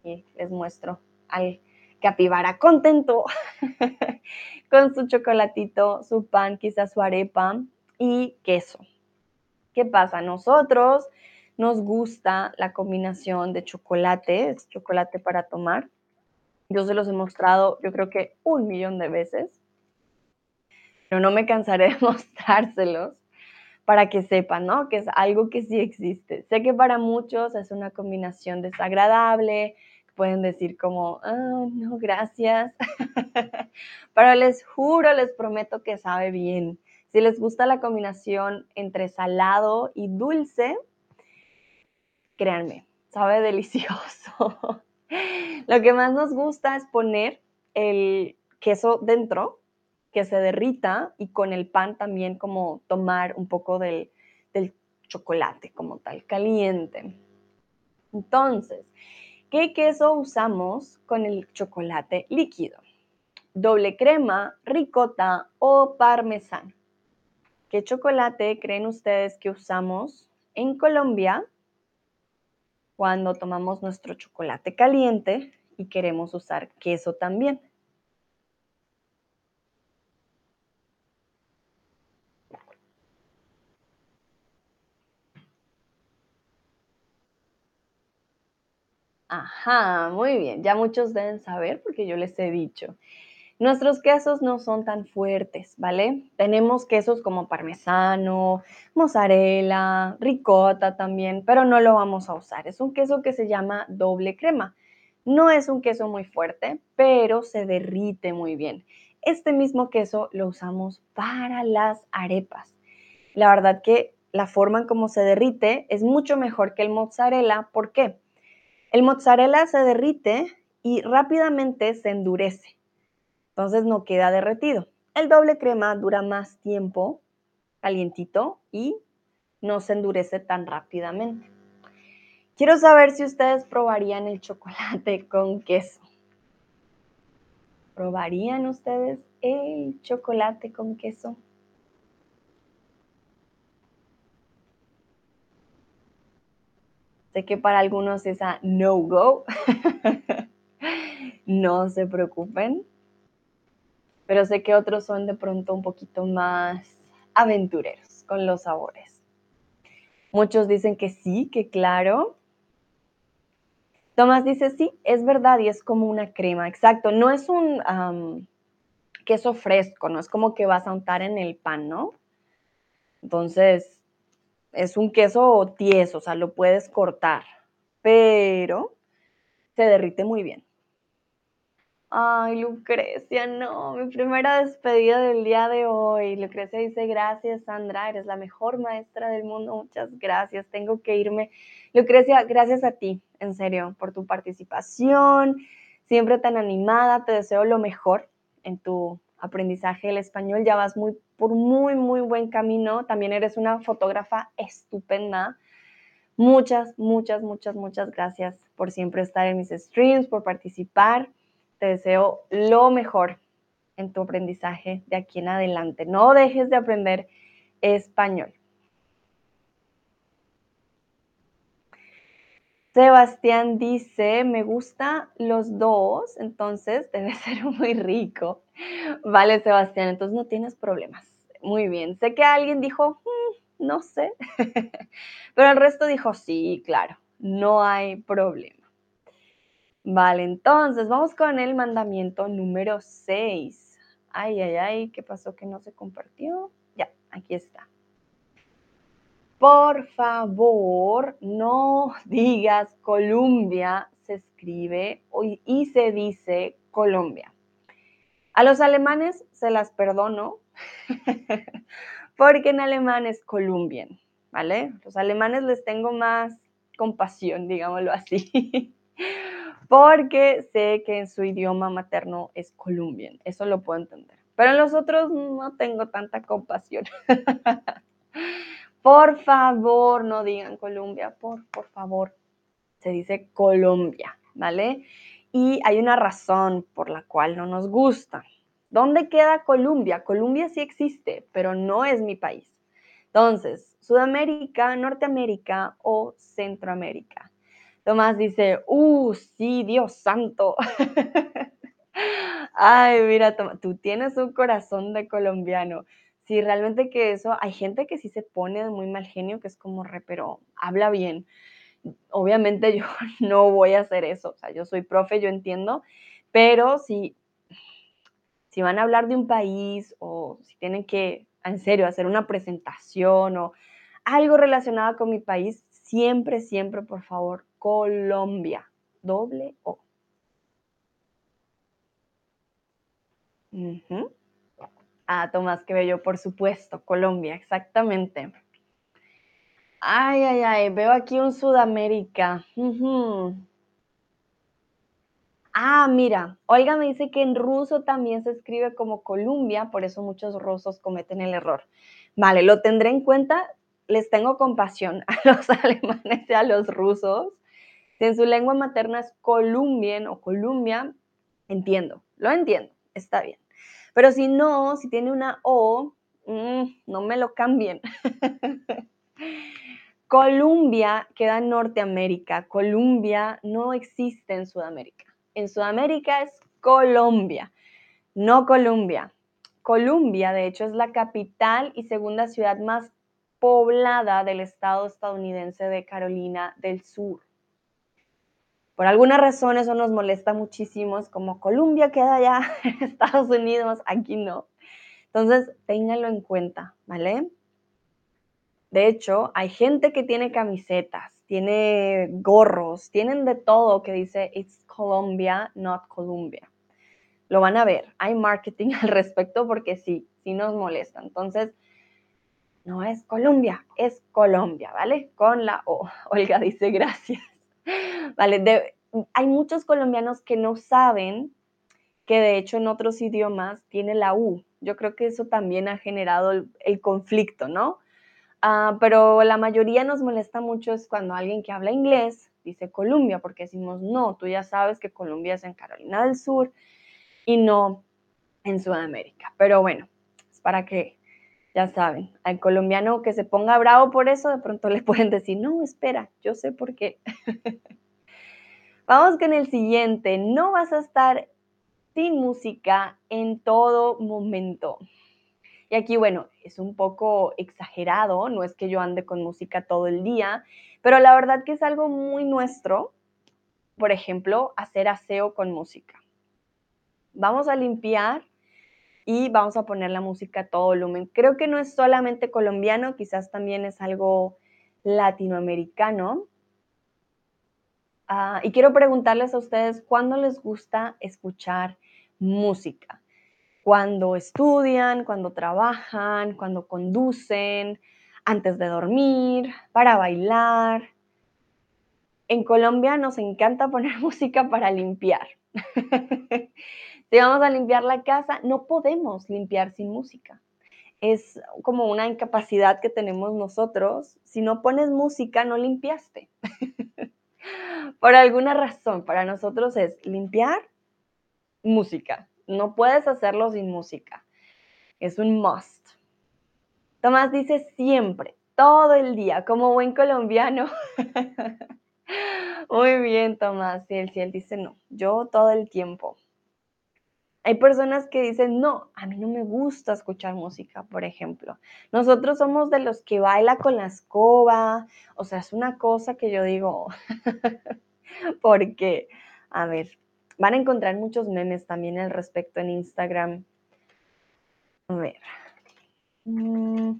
Y les muestro al capibara contento con su chocolatito, su pan, quizás su arepa y queso. ¿Qué pasa? Nosotros nos gusta la combinación de chocolate, es chocolate para tomar. Yo se los he mostrado, yo creo que un millón de veces, pero no me cansaré de mostrárselos para que sepan, ¿no? Que es algo que sí existe. Sé que para muchos es una combinación desagradable, pueden decir como, no, gracias, pero les juro, les prometo que sabe bien. Si les gusta la combinación entre salado y dulce, créanme, sabe delicioso. Lo que más nos gusta es poner el queso dentro, que se derrita y con el pan también como tomar un poco del, del chocolate como tal, caliente. Entonces, ¿qué queso usamos con el chocolate líquido? Doble crema, ricota o parmesano. ¿Qué chocolate creen ustedes que usamos en Colombia cuando tomamos nuestro chocolate caliente y queremos usar queso también? Ajá, muy bien. Ya muchos deben saber porque yo les he dicho. Nuestros quesos no son tan fuertes, ¿vale? Tenemos quesos como parmesano, mozzarella, ricota también, pero no lo vamos a usar. Es un queso que se llama doble crema. No es un queso muy fuerte, pero se derrite muy bien. Este mismo queso lo usamos para las arepas. La verdad que la forma en cómo se derrite es mucho mejor que el mozzarella. ¿Por qué? El mozzarella se derrite y rápidamente se endurece entonces no queda derretido. El doble crema dura más tiempo calientito y no se endurece tan rápidamente. Quiero saber si ustedes probarían el chocolate con queso. ¿Probarían ustedes el chocolate con queso? Sé que para algunos es a no-go. no se preocupen pero sé que otros son de pronto un poquito más aventureros con los sabores. Muchos dicen que sí, que claro. Tomás dice, sí, es verdad y es como una crema, exacto. No es un queso fresco, no es como que vas a untar en el pan, ¿no? Entonces, es un queso tieso, o sea, lo puedes cortar, pero se derrite muy bien. Ay, Lucrecia, no, mi primera despedida del día de hoy. Lucrecia dice, gracias Sandra, eres la mejor maestra del mundo, muchas gracias, tengo que irme. Lucrecia, gracias a ti, en serio, por tu participación, siempre tan animada, te deseo lo mejor en tu aprendizaje del español, ya vas muy, por muy, muy buen camino, también eres una fotógrafa estupenda. Muchas, muchas, muchas, muchas gracias por siempre estar en mis streams, por participar te deseo lo mejor en tu aprendizaje de aquí en adelante. No dejes de aprender español. Sebastián dice, me gusta los dos, entonces debe ser muy rico. Vale, Sebastián, entonces no tienes problemas. Muy bien. Sé que alguien dijo, mm, no sé, pero el resto dijo, sí, claro, no hay problema. Vale, entonces vamos con el mandamiento número 6. Ay, ay, ay, ¿qué pasó que no se compartió? Ya, aquí está. Por favor, no digas Colombia, se escribe y se dice Colombia. A los alemanes se las perdono porque en alemán es Columbien, ¿vale? Los alemanes les tengo más compasión, digámoslo así. porque sé que en su idioma materno es colombiano, eso lo puedo entender. Pero en los otros no tengo tanta compasión. por favor, no digan Colombia, por, por favor. Se dice Colombia, ¿vale? Y hay una razón por la cual no nos gusta. ¿Dónde queda Colombia? Colombia sí existe, pero no es mi país. Entonces, Sudamérica, Norteamérica o Centroamérica. Tomás dice, uh, sí, Dios santo. Ay, mira, tú tienes un corazón de colombiano. Sí, realmente que eso, hay gente que sí se pone de muy mal genio, que es como re, pero habla bien. Obviamente yo no voy a hacer eso, o sea, yo soy profe, yo entiendo, pero si, si van a hablar de un país o si tienen que, en serio, hacer una presentación o algo relacionado con mi país, siempre, siempre, por favor, Colombia. Doble O. Ah, Tomás, qué bello, por supuesto. Colombia, exactamente. Ay, ay, ay, veo aquí un Sudamérica. Ah, mira, Olga me dice que en ruso también se escribe como Colombia, por eso muchos rusos cometen el error. Vale, lo tendré en cuenta. Les tengo compasión a los alemanes y a los rusos. Si en su lengua materna es Columbien o Columbia, entiendo, lo entiendo, está bien. Pero si no, si tiene una O, mm, no me lo cambien. Colombia queda en Norteamérica, Colombia no existe en Sudamérica. En Sudamérica es Colombia, no Colombia. Colombia, de hecho, es la capital y segunda ciudad más poblada del estado estadounidense de Carolina del Sur. Por alguna razón eso nos molesta muchísimo, es como Colombia queda allá en Estados Unidos, aquí no. Entonces, ténganlo en cuenta, ¿vale? De hecho, hay gente que tiene camisetas, tiene gorros, tienen de todo que dice It's Colombia, not Colombia. Lo van a ver, hay marketing al respecto porque sí, sí nos molesta. Entonces, no es Colombia, es Colombia, ¿vale? Con la O. Olga dice gracias. Vale, hay muchos colombianos que no saben que de hecho en otros idiomas tiene la U. Yo creo que eso también ha generado el conflicto, ¿no? Ah, pero la mayoría nos molesta mucho es cuando alguien que habla inglés dice Colombia, porque decimos, no, tú ya sabes que Colombia es en Carolina del Sur y no en Sudamérica. Pero bueno, es para que ya saben, al colombiano que se ponga bravo por eso, de pronto le pueden decir, no, espera, yo sé por qué. Vamos con el siguiente, no vas a estar sin música en todo momento. Y aquí, bueno, es un poco exagerado, no es que yo ande con música todo el día, pero la verdad que es algo muy nuestro, por ejemplo, hacer aseo con música. Vamos a limpiar y vamos a poner la música a todo volumen. Creo que no es solamente colombiano, quizás también es algo latinoamericano. Ah, y quiero preguntarles a ustedes, ¿cuándo les gusta escuchar música? cuando estudian, cuando trabajan, cuando conducen, antes de dormir, para bailar. En Colombia nos encanta poner música para limpiar. si vamos a limpiar la casa, no podemos limpiar sin música. Es como una incapacidad que tenemos nosotros. Si no pones música, no limpiaste. Por alguna razón, para nosotros es limpiar, música. No puedes hacerlo sin música. Es un must. Tomás dice siempre, todo el día, como buen colombiano. Muy bien, Tomás. Y sí, él dice no, yo todo el tiempo. Hay personas que dicen, no, a mí no me gusta escuchar música, por ejemplo. Nosotros somos de los que baila con la escoba. O sea, es una cosa que yo digo, porque, a ver, Van a encontrar muchos memes también al respecto en Instagram. A ver. Mm,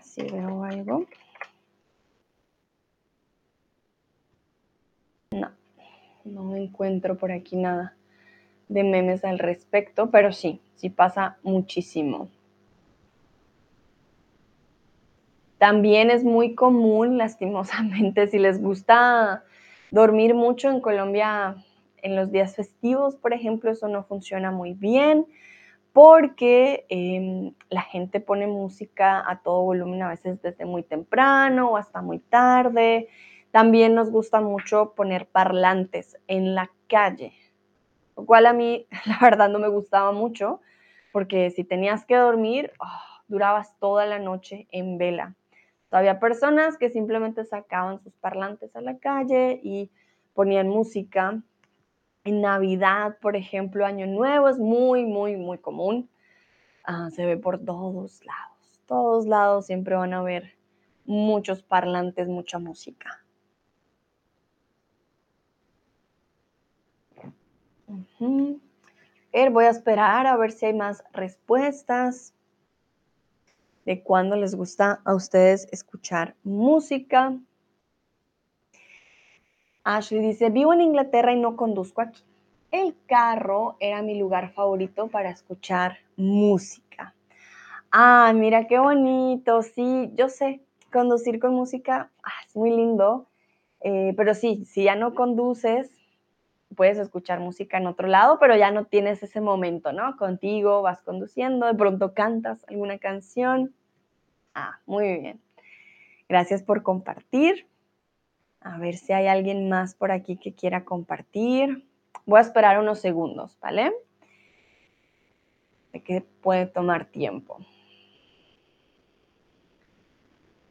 si veo algo. No, no encuentro por aquí nada de memes al respecto, pero sí, sí pasa muchísimo. También es muy común, lastimosamente, si les gusta dormir mucho en Colombia en los días festivos, por ejemplo, eso no funciona muy bien porque em, la gente pone música a todo volumen a veces desde muy temprano o hasta muy tarde. También nos gusta mucho poner parlantes en la calle, lo cual a mí la verdad no me gustaba mucho porque si tenías que dormir, ah, durabas toda la noche en vela. Había personas que simplemente sacaban sus parlantes a la calle y ponían música. En Navidad, por ejemplo, Año Nuevo es muy, muy, muy común. Ah, se ve por todos lados. Todos lados siempre van a ver muchos parlantes, mucha música. Voy a esperar a ver si hay más respuestas de cuándo les gusta a ustedes escuchar música. Ashley dice, vivo en Inglaterra y no conduzco aquí. El carro era mi lugar favorito para escuchar música. Ah, mira qué bonito. Sí, yo sé, conducir con música ah, es muy lindo. Eh, pero sí, si ya no conduces, puedes escuchar música en otro lado, pero ya no tienes ese momento, ¿no? Contigo vas conduciendo, de pronto cantas alguna canción. Ah, muy bien. Gracias por compartir. A ver si hay alguien más por aquí que quiera compartir. Voy a esperar unos segundos, ¿vale? De que puede tomar tiempo.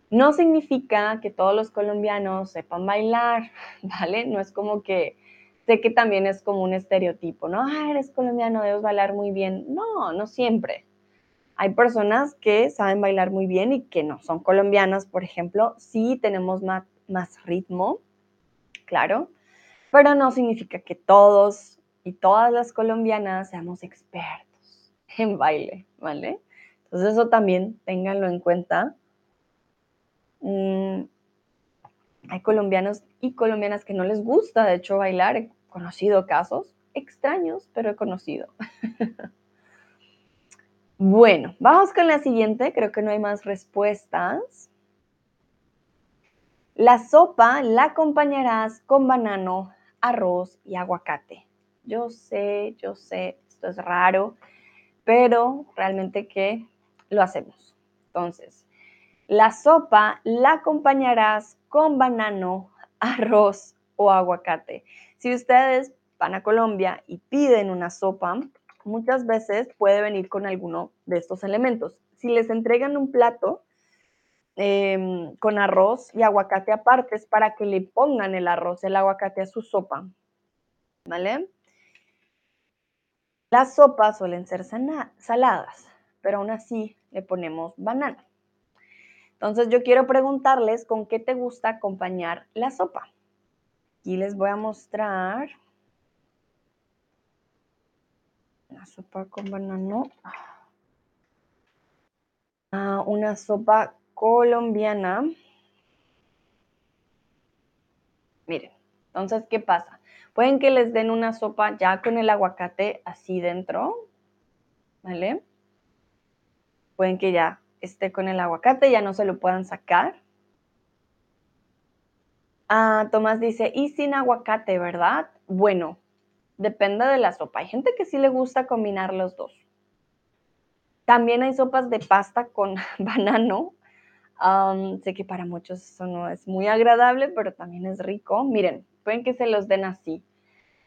No significa que todos los colombianos sepan bailar, ¿vale? No es como que sé que también es como un estereotipo, ¿no? Ah, eres colombiano, debes bailar muy bien. No, no siempre. Hay personas que saben bailar muy bien y que no son colombianas, por ejemplo, sí tenemos más, más ritmo, claro, pero no significa que todos y todas las colombianas seamos expertos en baile, ¿vale? Entonces eso también ténganlo en cuenta. Mm, hay colombianos y colombianas que no les gusta, de hecho, bailar. Conocido casos extraños, pero he conocido. bueno, vamos con la siguiente. Creo que no hay más respuestas. La sopa la acompañarás con banano, arroz y aguacate. Yo sé, yo sé, esto es raro, pero realmente que lo hacemos. Entonces, la sopa la acompañarás con banano, arroz o aguacate. Si ustedes van a Colombia y piden una sopa, muchas veces puede venir con alguno de estos elementos. Si les entregan un plato em, con arroz y aguacate aparte, es para que le pongan el arroz y el aguacate a su sopa. ¿Vale? Las sopas suelen ser saladas, pero aún así le ponemos banano. Entonces yo quiero preguntarles con qué te gusta acompañar la sopa. Aquí les voy a mostrar la sopa con banano. Ah, una sopa colombiana. Miren, entonces, ¿qué pasa? Pueden que les den una sopa ya con el aguacate así dentro, ¿vale? Pueden que ya esté con el aguacate, ya no se lo puedan sacar. Ah, Tomás dice, y sin aguacate, ¿verdad? Bueno, depende de la sopa. Hay gente que sí le gusta combinar los dos. También hay sopas de pasta con banano. sé que para muchos eso no es muy agradable, pero también es rico. Miren, pueden que se los den así.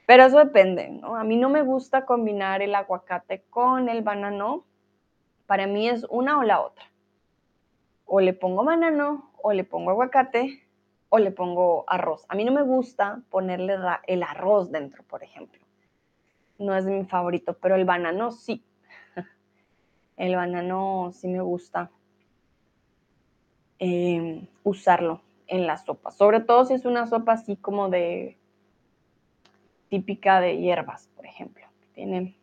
Pero eso depende, ¿no? A mí no me gusta combinar el aguacate con el banano para mí es una o la otra. O le pongo banano, o le pongo aguacate, o le pongo arroz. A mí no me gusta ponerle el arroz dentro, por ejemplo. No es mi favorito, pero el banano sí. El banano sí me gusta em, usarlo en la sopa. Sobre todo si es una sopa así como de típica de hierbas, por ejemplo. Tiene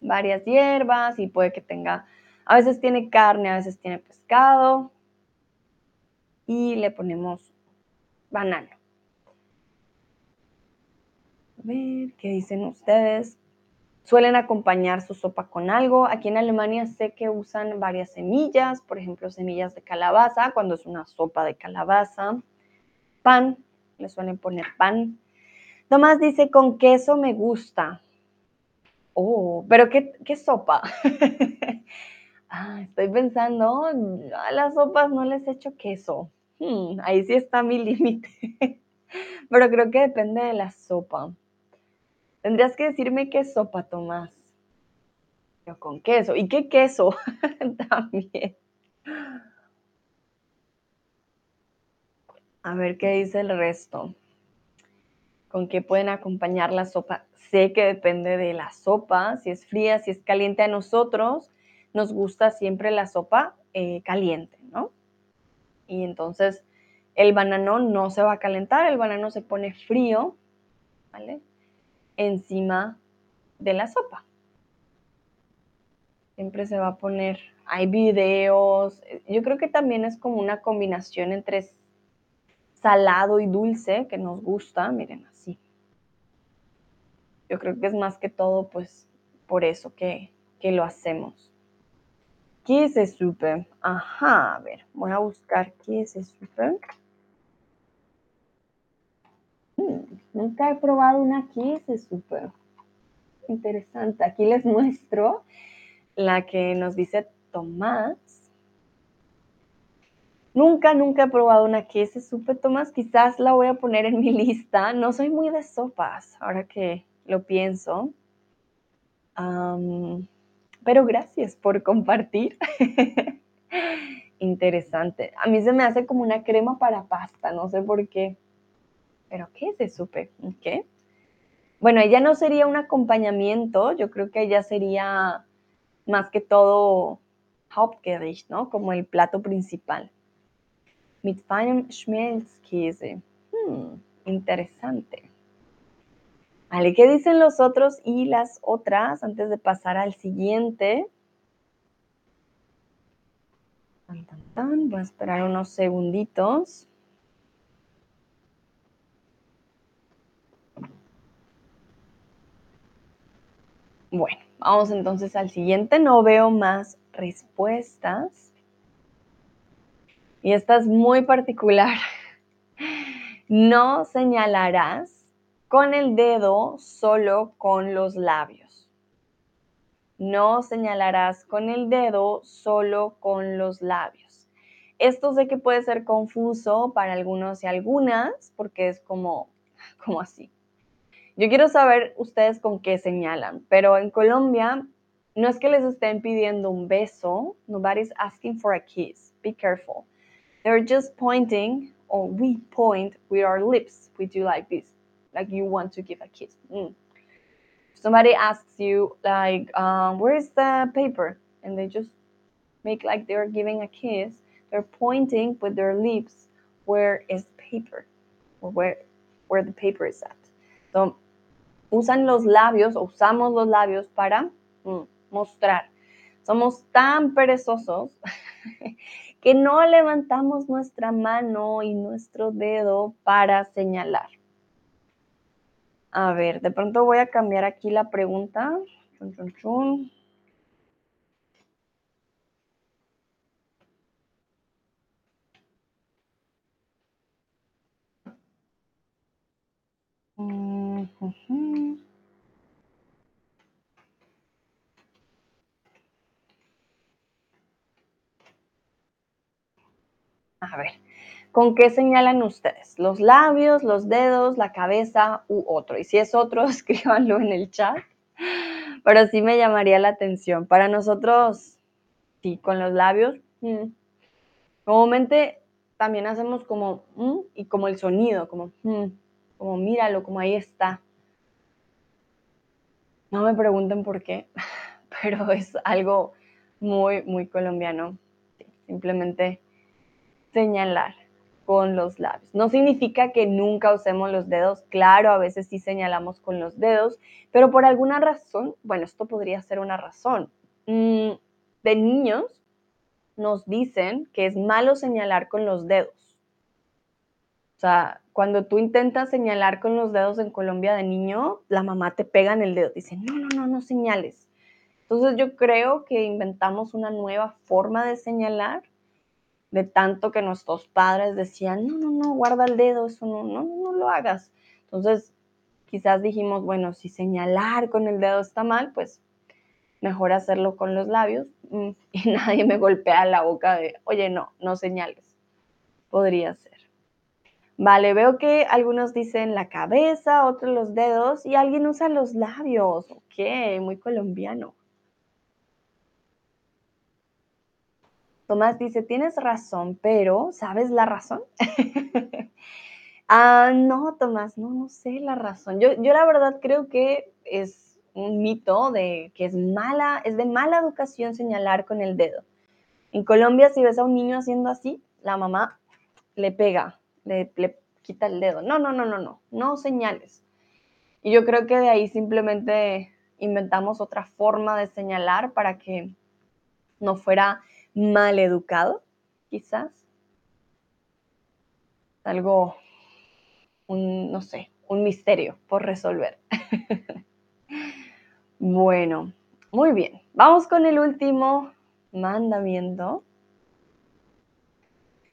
varias hierbas y puede que tenga, a veces tiene carne, a veces tiene pescado y le ponemos banano. A ver, ¿qué dicen ustedes? Suelen acompañar su sopa con algo. Aquí en Alemania sé que usan varias semillas, por ejemplo, semillas de calabaza, cuando es una sopa de calabaza. Pan, le suelen poner pan. Tomás dice, con queso me gusta. Oh, pero ¿qué, sopa? ah, estoy pensando, a las sopas no les echo queso. Hmm, ahí sí está mi límite. pero creo que depende de la sopa. Tendrías que decirme qué sopa. Pero con queso. ¿Y qué queso? También. A ver qué dice el resto. ¿Con qué pueden acompañar la sopa? Sé que depende de la sopa, si es fría, si es caliente. A nosotros nos gusta siempre la sopa eh, caliente, ¿no? Y entonces el banano no se va a calentar, el banano se pone frío, ¿vale? Encima de la sopa. Siempre se va a poner, hay videos, yo creo que también es como una combinación entre salado y dulce que nos gusta, miren así. Yo creo que es más que todo, pues, por eso que, lo hacemos. ¿Qué se? Ajá, a ver, voy a buscar qué se. Hmm, nunca he probado una se supe. Interesante. Aquí les muestro la que nos dice Tomás. Nunca, nunca he probado una se supe, Tomás. Quizás la voy a poner en mi lista. No soy muy de sopas, ahora que, lo pienso. Pero gracias por compartir. Interesante. A mí se me hace como una crema para pasta, no sé por qué. Pero ¿qué se supe? ¿Qué? Bueno, ella no sería un acompañamiento, yo creo que ella sería más que todo Hauptgericht, ¿no? Como el plato principal. Mit feinem Schmelzkäse. Hmm, interesante. Vale, ¿qué dicen los otros y las otras antes de pasar al siguiente? Voy a esperar unos segunditos. Bueno, vamos entonces al siguiente. No veo más respuestas. Y esta es muy particular. No señalarás con el dedo solo con los labios. No señalarás con el dedo solo con los labios. Esto sé que puede ser confuso para algunos y algunas porque es como, como así. Yo quiero saber ustedes con qué señalan, pero en Colombia no es que les estén pidiendo un beso. Nobody's asking for a kiss. Be careful. They're just pointing, or we point with our lips. We do like this, like you want to give a kiss. Mm. Somebody asks you, like, um, where is the paper? And they just make like they're giving a kiss. They're pointing with their lips where is paper, or where, where the paper is at. So usan los labios, o usamos los labios para mm, mostrar. Somos tan perezosos que no levantamos nuestra mano y nuestro dedo para señalar. A ver, de pronto voy a cambiar aquí la pregunta. A ver, ¿con qué señalan ustedes? ¿Los labios, los dedos, la cabeza u otro? Y si es otro, escríbanlo en el chat. Pero sí me llamaría la atención. Para nosotros, sí, con los labios. Mm. También hacemos como mm, y como el sonido, como mm, como míralo, como ahí está. No me pregunten por qué, pero es algo muy, muy colombiano. simplemente señalar con los labios. No significa que nunca usemos los dedos, claro, a veces sí señalamos con los dedos, pero por alguna razón, bueno, esto podría ser una razón. Mm, de niños nos dicen que es malo señalar con los dedos. O sea, cuando tú intentas señalar con los dedos en Colombia de niño, la mamá te pega en el dedo, dice, no, no, no, no señales. Entonces yo creo que inventamos una nueva forma de señalar de tanto que nuestros padres decían, no, no, no, guarda el dedo, eso no, no, no lo hagas. Entonces, quizás dijimos, bueno, si señalar con el dedo está mal, pues mejor hacerlo con los labios mm, y nadie me golpea la boca de, oye, no, no señales. Podría ser. Vale, veo que algunos dicen la cabeza, otros los dedos y alguien usa los labios. Ok, muy colombiano. Tomás dice, tienes razón, pero ¿sabes la razón? ah, no, Tomás, no, no sé la razón. Yo, yo la verdad creo que es un mito de que es mala, es de mala educación señalar con el dedo. En Colombia, si ves a un niño haciendo así, la mamá le pega, le, le quita el dedo. No, no, no, no, no, no señales. Y yo creo que de ahí simplemente inventamos otra forma de señalar para que no fuera mal educado, quizás. Algo, un, no sé, un misterio por resolver. bueno, muy bien. Vamos con el último mandamiento.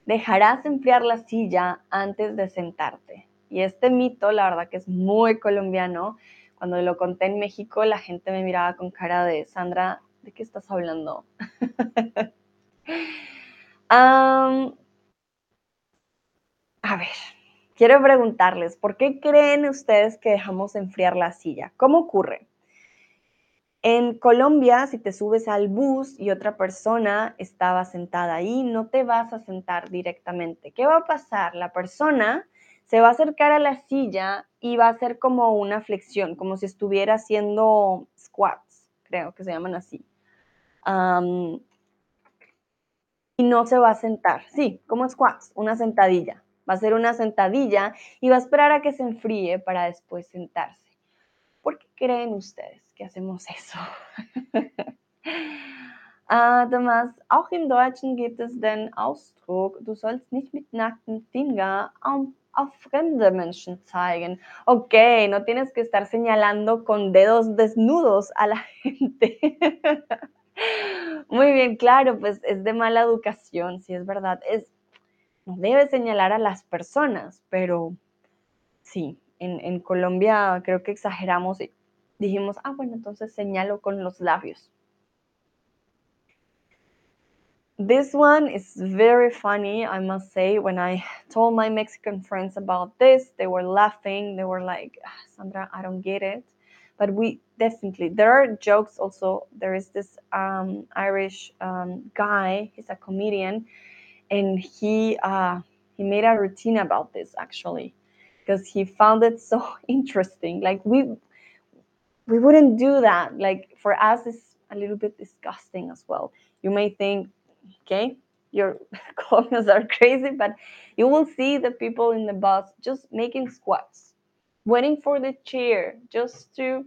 Dejarás enfriar la silla antes de sentarte. Y este mito, la verdad que es muy colombiano. Cuando lo conté en México, la gente me miraba con cara de, Sandra, ¿de qué estás hablando? a ver, quiero preguntarles, ¿por qué creen ustedes que dejamos enfriar la silla? ¿Cómo ocurre? En Colombia, si te subes al bus y otra persona estaba sentada ahí, no te vas a sentar directamente. ¿Qué va a pasar? La persona se va a acercar a la silla y va a hacer como una flexión, como si estuviera haciendo squats, creo que se llaman así. Y no se va a sentar. Sí, como squats, una sentadilla. Va a ser una sentadilla y va a esperar a que se enfríe para después sentarse. ¿Por qué creen ustedes que hacemos eso? Además, auch im Deutschen gibt es den Ausdruck, du sollst nicht mit nackten Finger auf fremde Menschen zeigen. Ok, no tienes que estar señalando con dedos desnudos a la gente. Muy bien, claro, pues es de mala educación, sí es verdad. Es, no debe señalar a las personas, pero sí, en, en Colombia creo que exageramos y dijimos, ah, bueno, entonces señalo con los labios. This one is very funny, I must say. When I told my Mexican friends about this, they were laughing. They were like, ah, Sandra, I don't get it. But we definitely, there are jokes also. There is this um, Irish um, guy, he's a comedian, and he, uh, he made a routine about this actually because he found it so interesting. Like we, we wouldn't do that. Like for us, it's a little bit disgusting as well. You may think, okay your Colombians are crazy but you will see the people in the bus just making squats waiting for the chair just to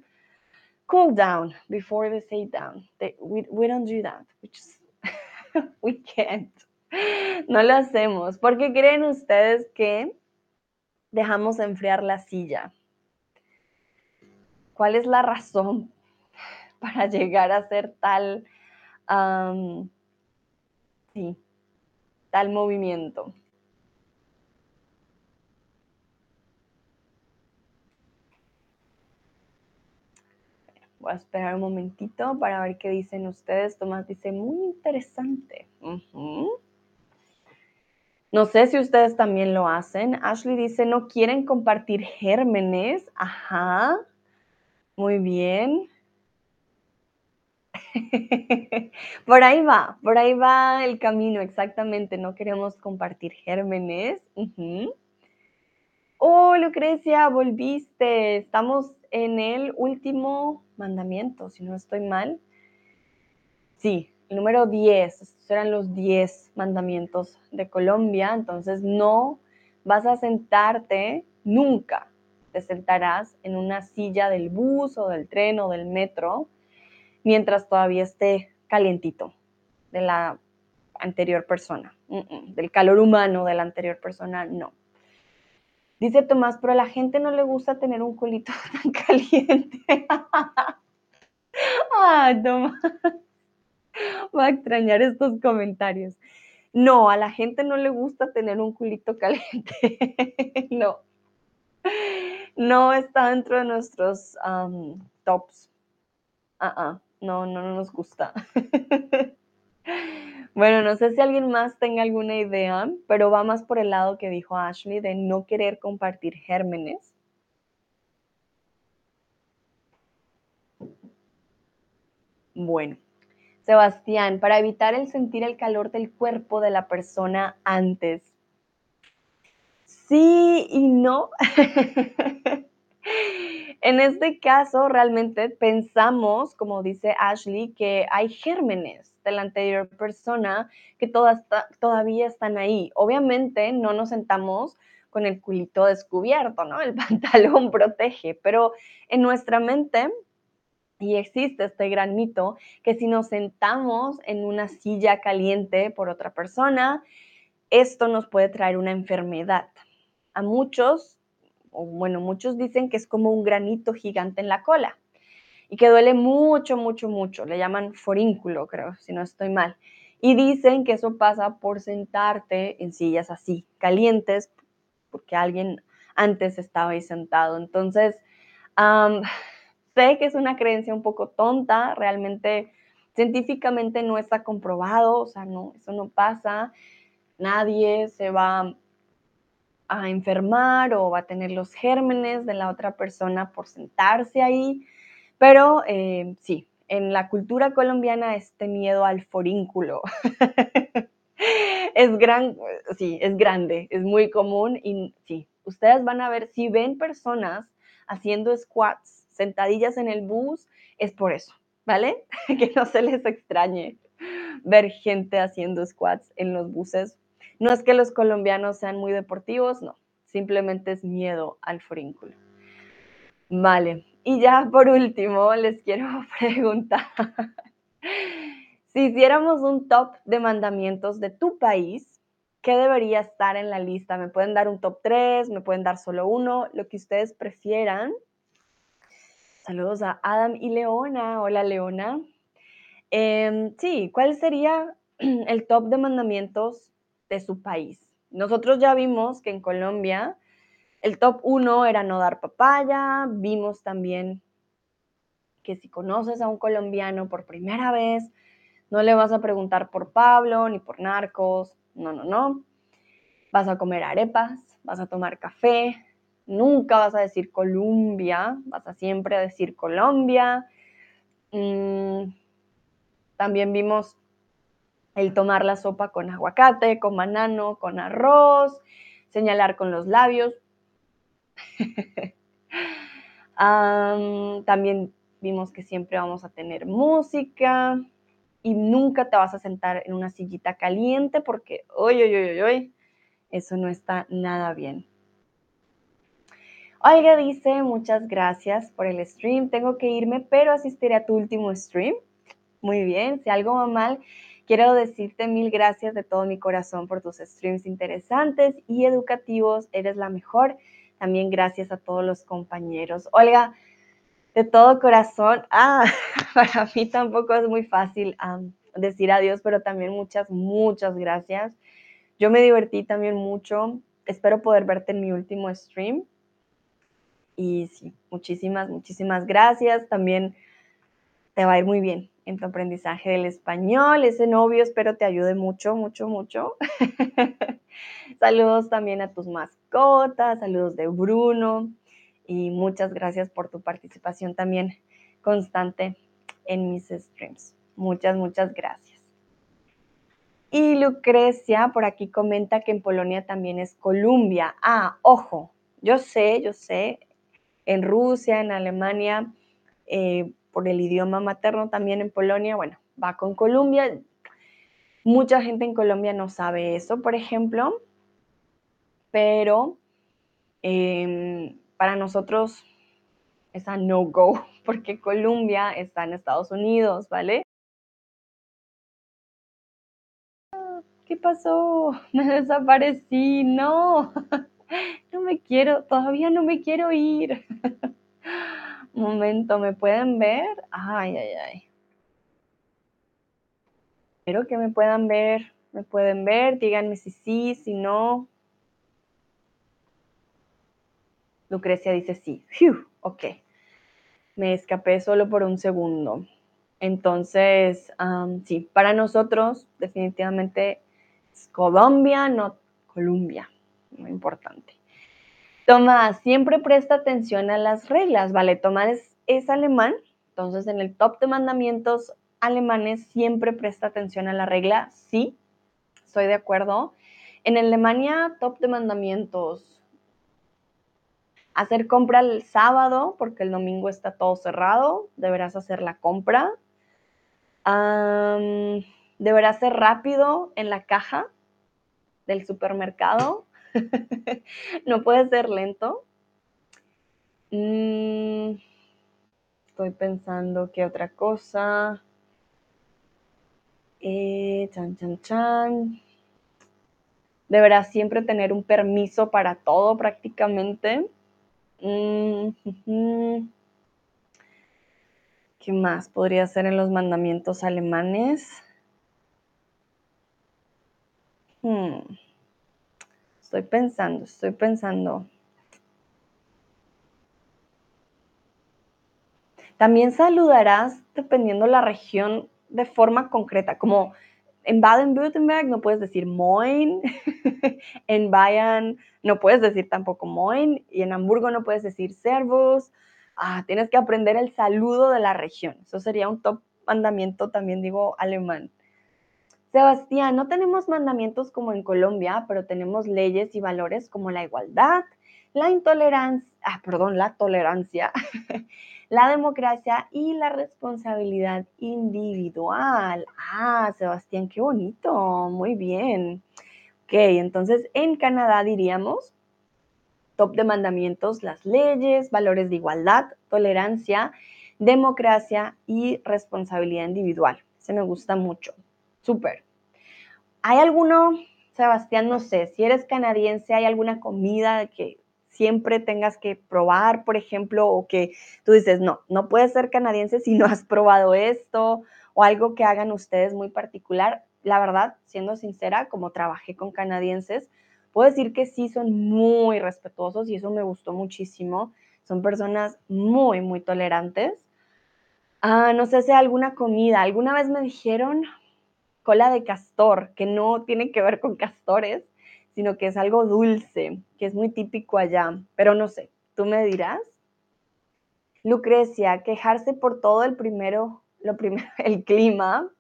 cool down before they sit down. We, we don't do that. We just we can't. No lo hacemos. ¿por qué creen ustedes que dejamos enfriar la silla ¿cuál es la razón para llegar a ser tal um, Sí, tal movimiento. Voy a esperar un momentito para ver qué dicen ustedes. Tomás dice, muy interesante. No sé si ustedes también lo hacen. Ashley dice, no quieren compartir gérmenes. Ajá. Muy bien. por ahí va, por ahí va el camino, exactamente. No queremos compartir gérmenes. Oh, Lucrecia, volviste. Estamos en el último mandamiento, si no estoy mal. Sí, el número 10. Estos eran los 10 mandamientos de Colombia. Entonces, no vas a sentarte nunca. Te sentarás en una silla del bus o del tren o del metro mientras todavía esté calientito de la anterior persona, del calor humano de la anterior persona, no. Dice Tomás, pero a la gente no le gusta tener un culito tan caliente. Ay, Tomás. Va a extrañar estos comentarios. No, a la gente no le gusta tener un culito caliente. no. No está dentro de nuestros tops. Uh no, no, nos gusta. bueno, no sé si alguien más tenga alguna idea, pero va más por el lado que dijo Ashley de no querer compartir gérmenes. Bueno, Sebastián, para evitar el sentir el calor del cuerpo de la persona antes. Sí y no. En este caso, realmente pensamos, como dice Ashley, que hay gérmenes de la anterior persona que todavía están ahí. Obviamente no nos sentamos con el culito descubierto, ¿no? El pantalón protege, pero en nuestra mente, y existe este gran mito, que si nos sentamos en una silla caliente por otra persona, esto nos puede traer una enfermedad. A muchos bueno, muchos dicen que es como un granito gigante en la cola y que duele mucho, mucho, mucho. Le llaman forínculo, creo, si no estoy mal. Y dicen que eso pasa por sentarte en sillas así, calientes, porque alguien antes estaba ahí sentado. Entonces, sé que es una creencia un poco tonta, realmente científicamente no está comprobado, o sea, no, eso no pasa. Nadie se va a enfermar o va a tener los gérmenes de la otra persona por sentarse ahí. Pero eh, sí, en la cultura colombiana este miedo al forínculo es gran, sí, es grande, es muy común y sí, ustedes van a ver, si ven personas haciendo squats, sentadillas en el bus, es por eso, ¿vale? que no se les extrañe ver gente haciendo squats en los buses. No es que los colombianos sean muy deportivos, no, simplemente es miedo al frínculo. Vale, y ya por último les quiero preguntar, si hiciéramos un top de mandamientos de tu país, ¿qué debería estar en la lista? Me pueden dar un top 3, me pueden dar solo uno, lo que ustedes prefieran. Saludos a Adam y Leona. Hola Leona. Em, sí, ¿cuál sería el top de mandamientos de su país? Nosotros ya vimos que en Colombia el top 1 era no dar papaya, vimos también que si conoces a un colombiano por primera vez, no le vas a preguntar por Pablo ni por narcos, no, no, no. Vas a comer arepas, vas a tomar café, nunca vas a decir Colombia, vas a siempre decir Colombia. Mm, también vimos el tomar la sopa con aguacate, con banano, con arroz, señalar con los labios. también vimos que siempre vamos a tener música y nunca te vas a sentar en una sillita caliente porque, hoy, hoy, hoy, hoy, eso no está nada bien. Olga dice, muchas gracias por el stream. Tengo que irme, pero asistiré a tu último stream. Muy bien, si algo va mal, quiero decirte mil gracias de todo mi corazón por tus streams interesantes y educativos. Eres la mejor. También gracias a todos los compañeros. Olga, de todo corazón, ah, para mí tampoco es muy fácil decir adiós, pero también muchas, muchas gracias. Yo me divertí también mucho. Espero poder verte en mi último stream. Y sí, muchísimas, muchísimas gracias. También te va a ir muy bien en tu aprendizaje del español. Ese novio espero te ayude mucho, mucho, mucho. saludos también a tus saludos de Bruno y muchas gracias por tu participación también constante en mis streams. Muchas, muchas gracias. Y Lucrecia por aquí comenta que en Polonia también es Colombia. Ah, ojo, yo sé, yo sé, en Rusia, en Alemania, eh, por el idioma materno también en Polonia, bueno, va con Colombia. Mucha gente en Colombia no sabe eso, por ejemplo, pero em, para nosotros es a no-go, porque Colombia está en Estados Unidos, ¿vale? ¿Qué pasó? Me desaparecí, no. no me quiero, todavía no me quiero ir. Momento, ¿me pueden ver? Ay, ay, ay. Espero que me puedan ver. ¿Me pueden ver? Díganme si sí, si no. Lucrecia dice sí. ok. Me escapé solo por un segundo. Entonces, sí, para nosotros definitivamente es Colombia, no Colombia muy importante. Tomás, siempre presta atención a las reglas, ¿vale? Tomás es, alemán, entonces en el top de mandamientos alemanes siempre presta atención a la regla, sí, estoy de acuerdo. En Alemania, top de mandamientos, hacer compra el sábado porque el domingo está todo cerrado, deberás hacer la compra. deberás ser rápido en la caja del supermercado. no puede ser lento. Mm, estoy pensando qué otra cosa. Eh, chan, chan, chan. Deberá siempre tener un permiso para todo prácticamente. Mm, ¿Qué más podría ser en los mandamientos alemanes? Hmm. Estoy pensando, estoy pensando. También saludarás dependiendo la región de forma concreta, como en Baden-Württemberg no puedes decir moin, en Bayern no puedes decir tampoco moin y en Hamburgo no puedes decir servus. Ah, tienes que aprender el saludo de la región. Eso sería un top mandamiento también digo alemán. Sebastián, no tenemos mandamientos como en Colombia, pero tenemos leyes y valores como la igualdad, la intolerancia, ah, perdón, la tolerancia, la democracia y la responsabilidad individual. Ah, Sebastián, qué bonito, muy bien. Ok, entonces en Canadá diríamos top de mandamientos, las leyes, valores de igualdad, tolerancia, democracia y responsabilidad individual. Se me gusta mucho. Súper. ¿Hay alguno, Sebastián, no sé, si eres canadiense, hay alguna comida que siempre tengas que probar, por ejemplo, o que tú dices, no, no puedes ser canadiense si no has probado esto, o algo que hagan ustedes muy particular? La verdad, siendo sincera, como trabajé con canadienses, puedo decir que sí son muy respetuosos y eso me gustó muchísimo. Son personas muy, muy tolerantes. Ah, no sé si alguna comida. Alguna vez me dijeron cola de castor, que no tiene que ver con castores, sino que es algo dulce, que es muy típico allá. Pero no sé, tú me dirás. Lucrecia, quejarse por todo el primero, lo primero, el clima,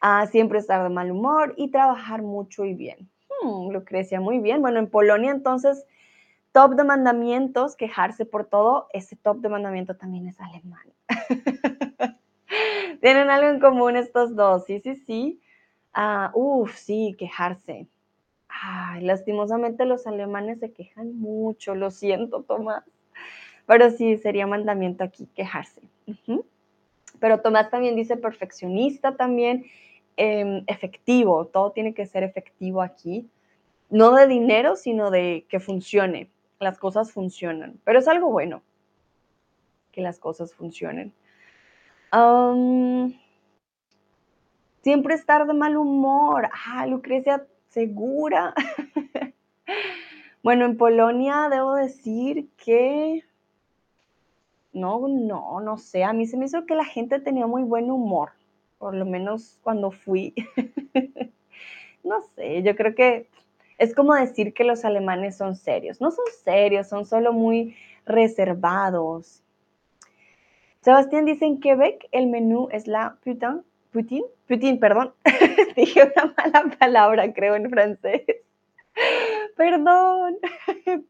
ah, siempre estar de mal humor y trabajar mucho y bien. Hmm, Lucrecia, muy bien. Bueno, en Polonia entonces, top de mandamientos, quejarse por todo, ese top de mandamiento también es alemán. Tienen algo en común estos dos, sí, sí, sí. Ah, uf, sí, quejarse. Ay, lastimosamente los alemanes se quejan mucho, lo siento, Tomás. Pero sí, sería mandamiento aquí, quejarse. Pero Tomás también dice perfeccionista también. Em, efectivo, todo tiene que ser efectivo aquí, no de dinero, sino de que funcione, las cosas funcionan, pero es algo bueno que las cosas funcionen. siempre estar de mal humor, ah, Lucrecia, segura. bueno, en Polonia debo decir que no, no, no sé, a mí se me hizo que la gente tenía muy buen humor por lo menos cuando fui. no sé, yo creo que es como decir que los alemanes son serios. No son serios, son solo muy reservados. Sebastián dice en Quebec el menú es la putain, putin, putin, perdón. Dije una mala palabra, creo, en francés. perdón.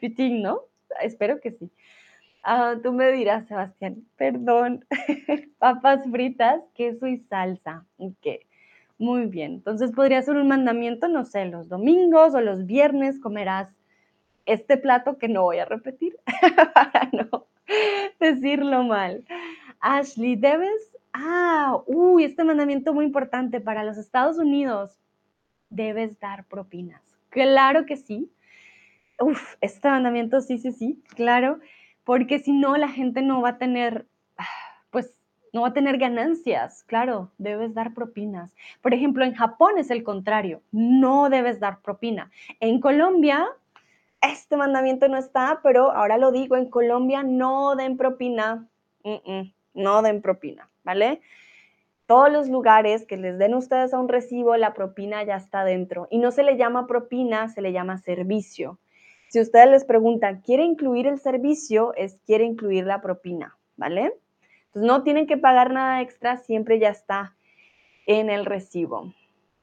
putin, ¿no? Espero que sí. Ah, tú me dirás, Sebastián, perdón, papas fritas, queso y salsa. Ok, muy bien. Entonces podría ser un mandamiento, no sé, los domingos o los viernes comerás este plato que no voy a repetir para no decirlo mal. Ashley, debes, ah, uy, este mandamiento muy importante para los Estados Unidos. Debes dar propinas. Claro que sí. Uf, este mandamiento sí, sí, sí, claro porque si no la gente no va a tener, pues no va a tener ganancias. Claro, debes dar propinas. Por ejemplo, en Japón es el contrario, no debes dar propina. En Colombia, este mandamiento no está, pero ahora lo digo, en Colombia no den propina, no den propina, ¿vale? Todos los lugares que les den ustedes a un recibo, la propina ya está dentro. Y no se le llama propina, se le llama servicio. Si ustedes les preguntan, ¿quiere incluir el servicio? Es quiere incluir la propina, ¿vale? Entonces no tienen que pagar nada extra, siempre ya está en el recibo.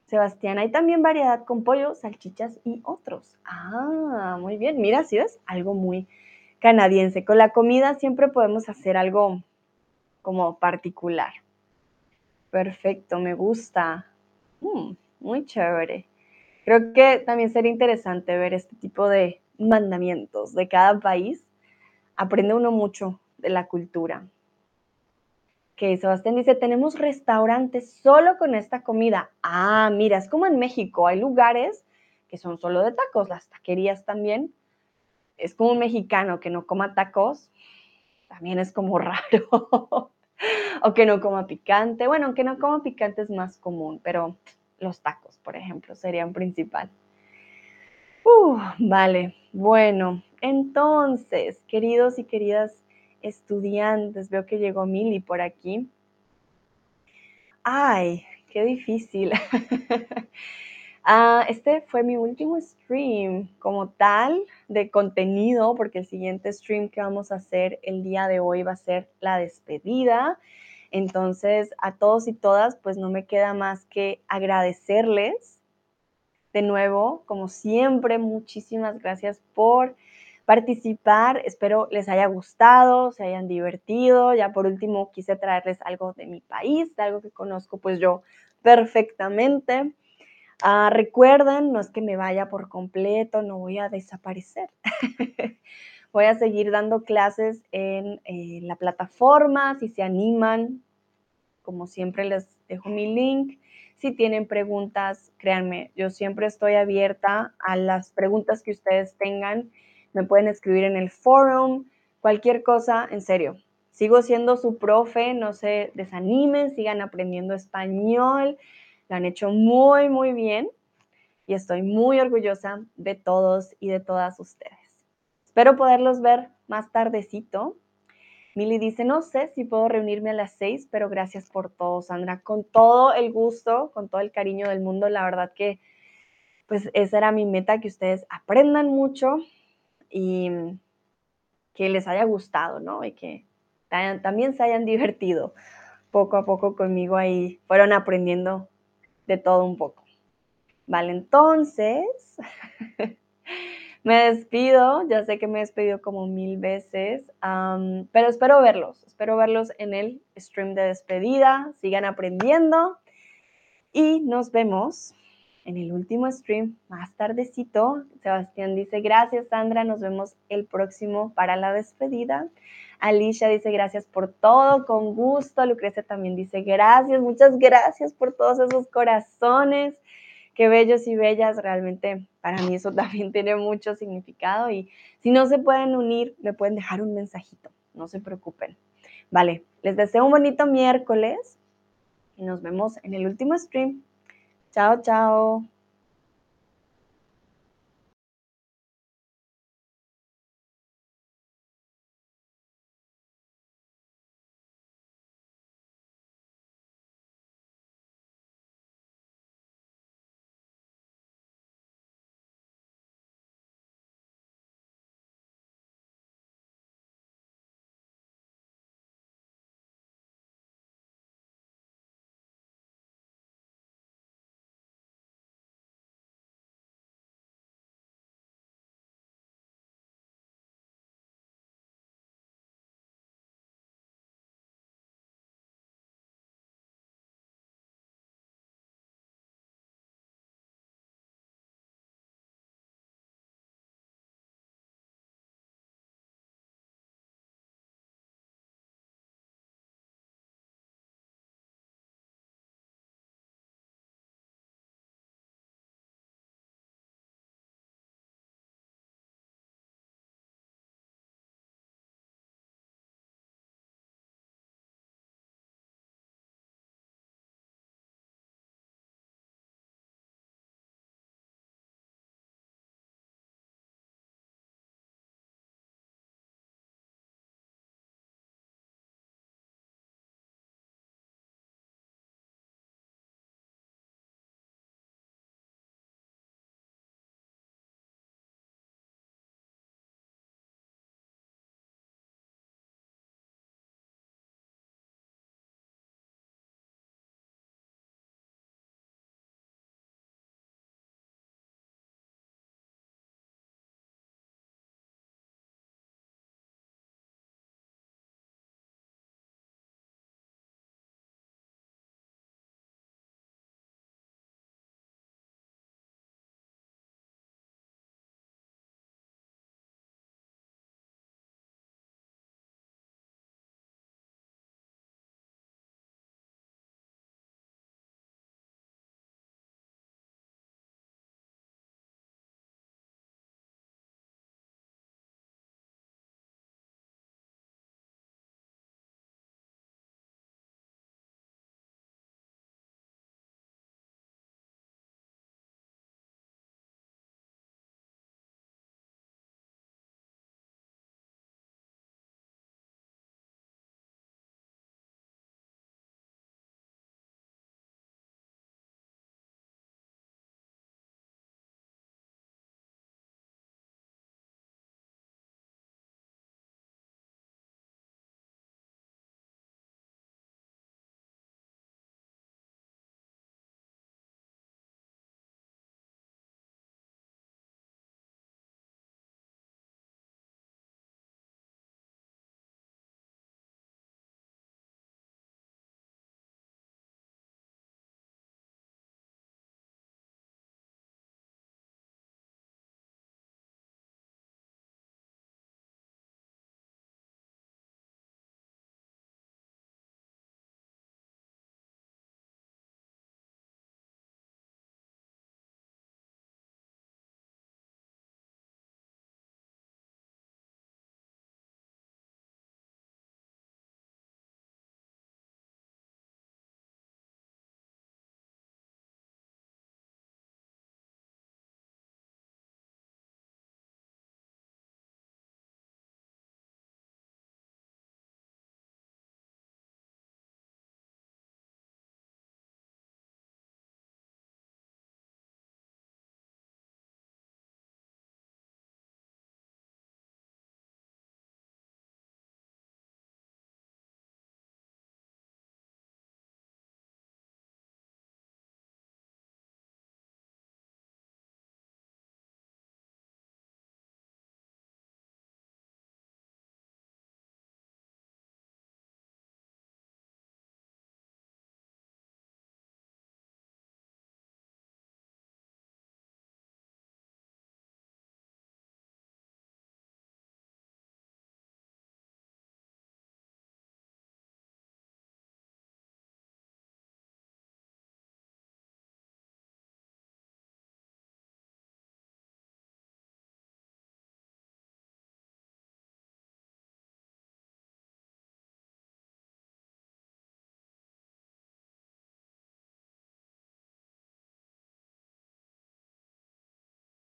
Sebastián, hay también variedad con pollo, salchichas y otros. Ah, muy bien. Mira, si ves, algo muy canadiense. Con la comida siempre podemos hacer algo como particular. Perfecto, me gusta. Mm, muy chévere. Creo que también sería interesante ver este tipo de mandamientos de cada país, aprende uno mucho de la cultura. Que Sebastián dice, tenemos restaurantes solo con esta comida. Ah, mira, es como en México, hay lugares que son solo de tacos, las taquerías también. Es como un mexicano que no coma tacos, también es como raro. o que no coma picante. Bueno, aunque no coma picante es más común, pero los tacos, por ejemplo, serían principal. Vale, bueno, entonces, queridos y queridas estudiantes, veo que llegó Mili por aquí. Ay, qué difícil. Ah, este fue mi último stream como tal de contenido, porque el siguiente stream que vamos a hacer el día de hoy va a ser la despedida. Entonces, a todos y todas, pues no me queda más que agradecerles de nuevo, como siempre, muchísimas gracias por participar. Espero les haya gustado, se hayan divertido. Ya por último quise traerles algo de mi país, de algo que conozco pues yo perfectamente. Ah, recuerden, no es que me vaya por completo, no voy a desaparecer. voy a seguir dando clases en eh, la plataforma, si se animan, como siempre les dejo mi link. Si tienen preguntas, créanme, yo siempre estoy abierta a las preguntas que ustedes tengan. Me pueden escribir en el forum, cualquier cosa, en serio. Sigo siendo su profe, no se desanimen, sigan aprendiendo español. Lo han hecho muy, muy bien y estoy muy orgullosa de todos y de todas ustedes. Espero poderlos ver más tardecito Mili dice, no sé si puedo reunirme a las seis, pero gracias por todo, Sandra. Con todo el gusto, con todo el cariño del mundo, la verdad que pues esa era mi meta, que ustedes aprendan mucho y que les haya gustado, ¿no? Y que también se hayan divertido poco a poco conmigo ahí, fueron aprendiendo de todo un poco. Vale, entonces, Me despido, ya sé que me he despedido como mil veces, pero espero verlos, espero verlos en el stream de despedida, sigan aprendiendo y nos vemos en el último stream más tardecito. Sebastián dice, gracias Sandra, nos vemos el próximo para la despedida. Alicia dice, gracias por todo, con gusto. Lucrecia también dice, gracias, muchas gracias por todos esos corazones qué bellos y bellas, realmente para mí eso también tiene mucho significado y si no se pueden unir, me pueden dejar un mensajito, no se preocupen. Vale, les deseo un bonito miércoles y nos vemos en el último stream. Chao, chao.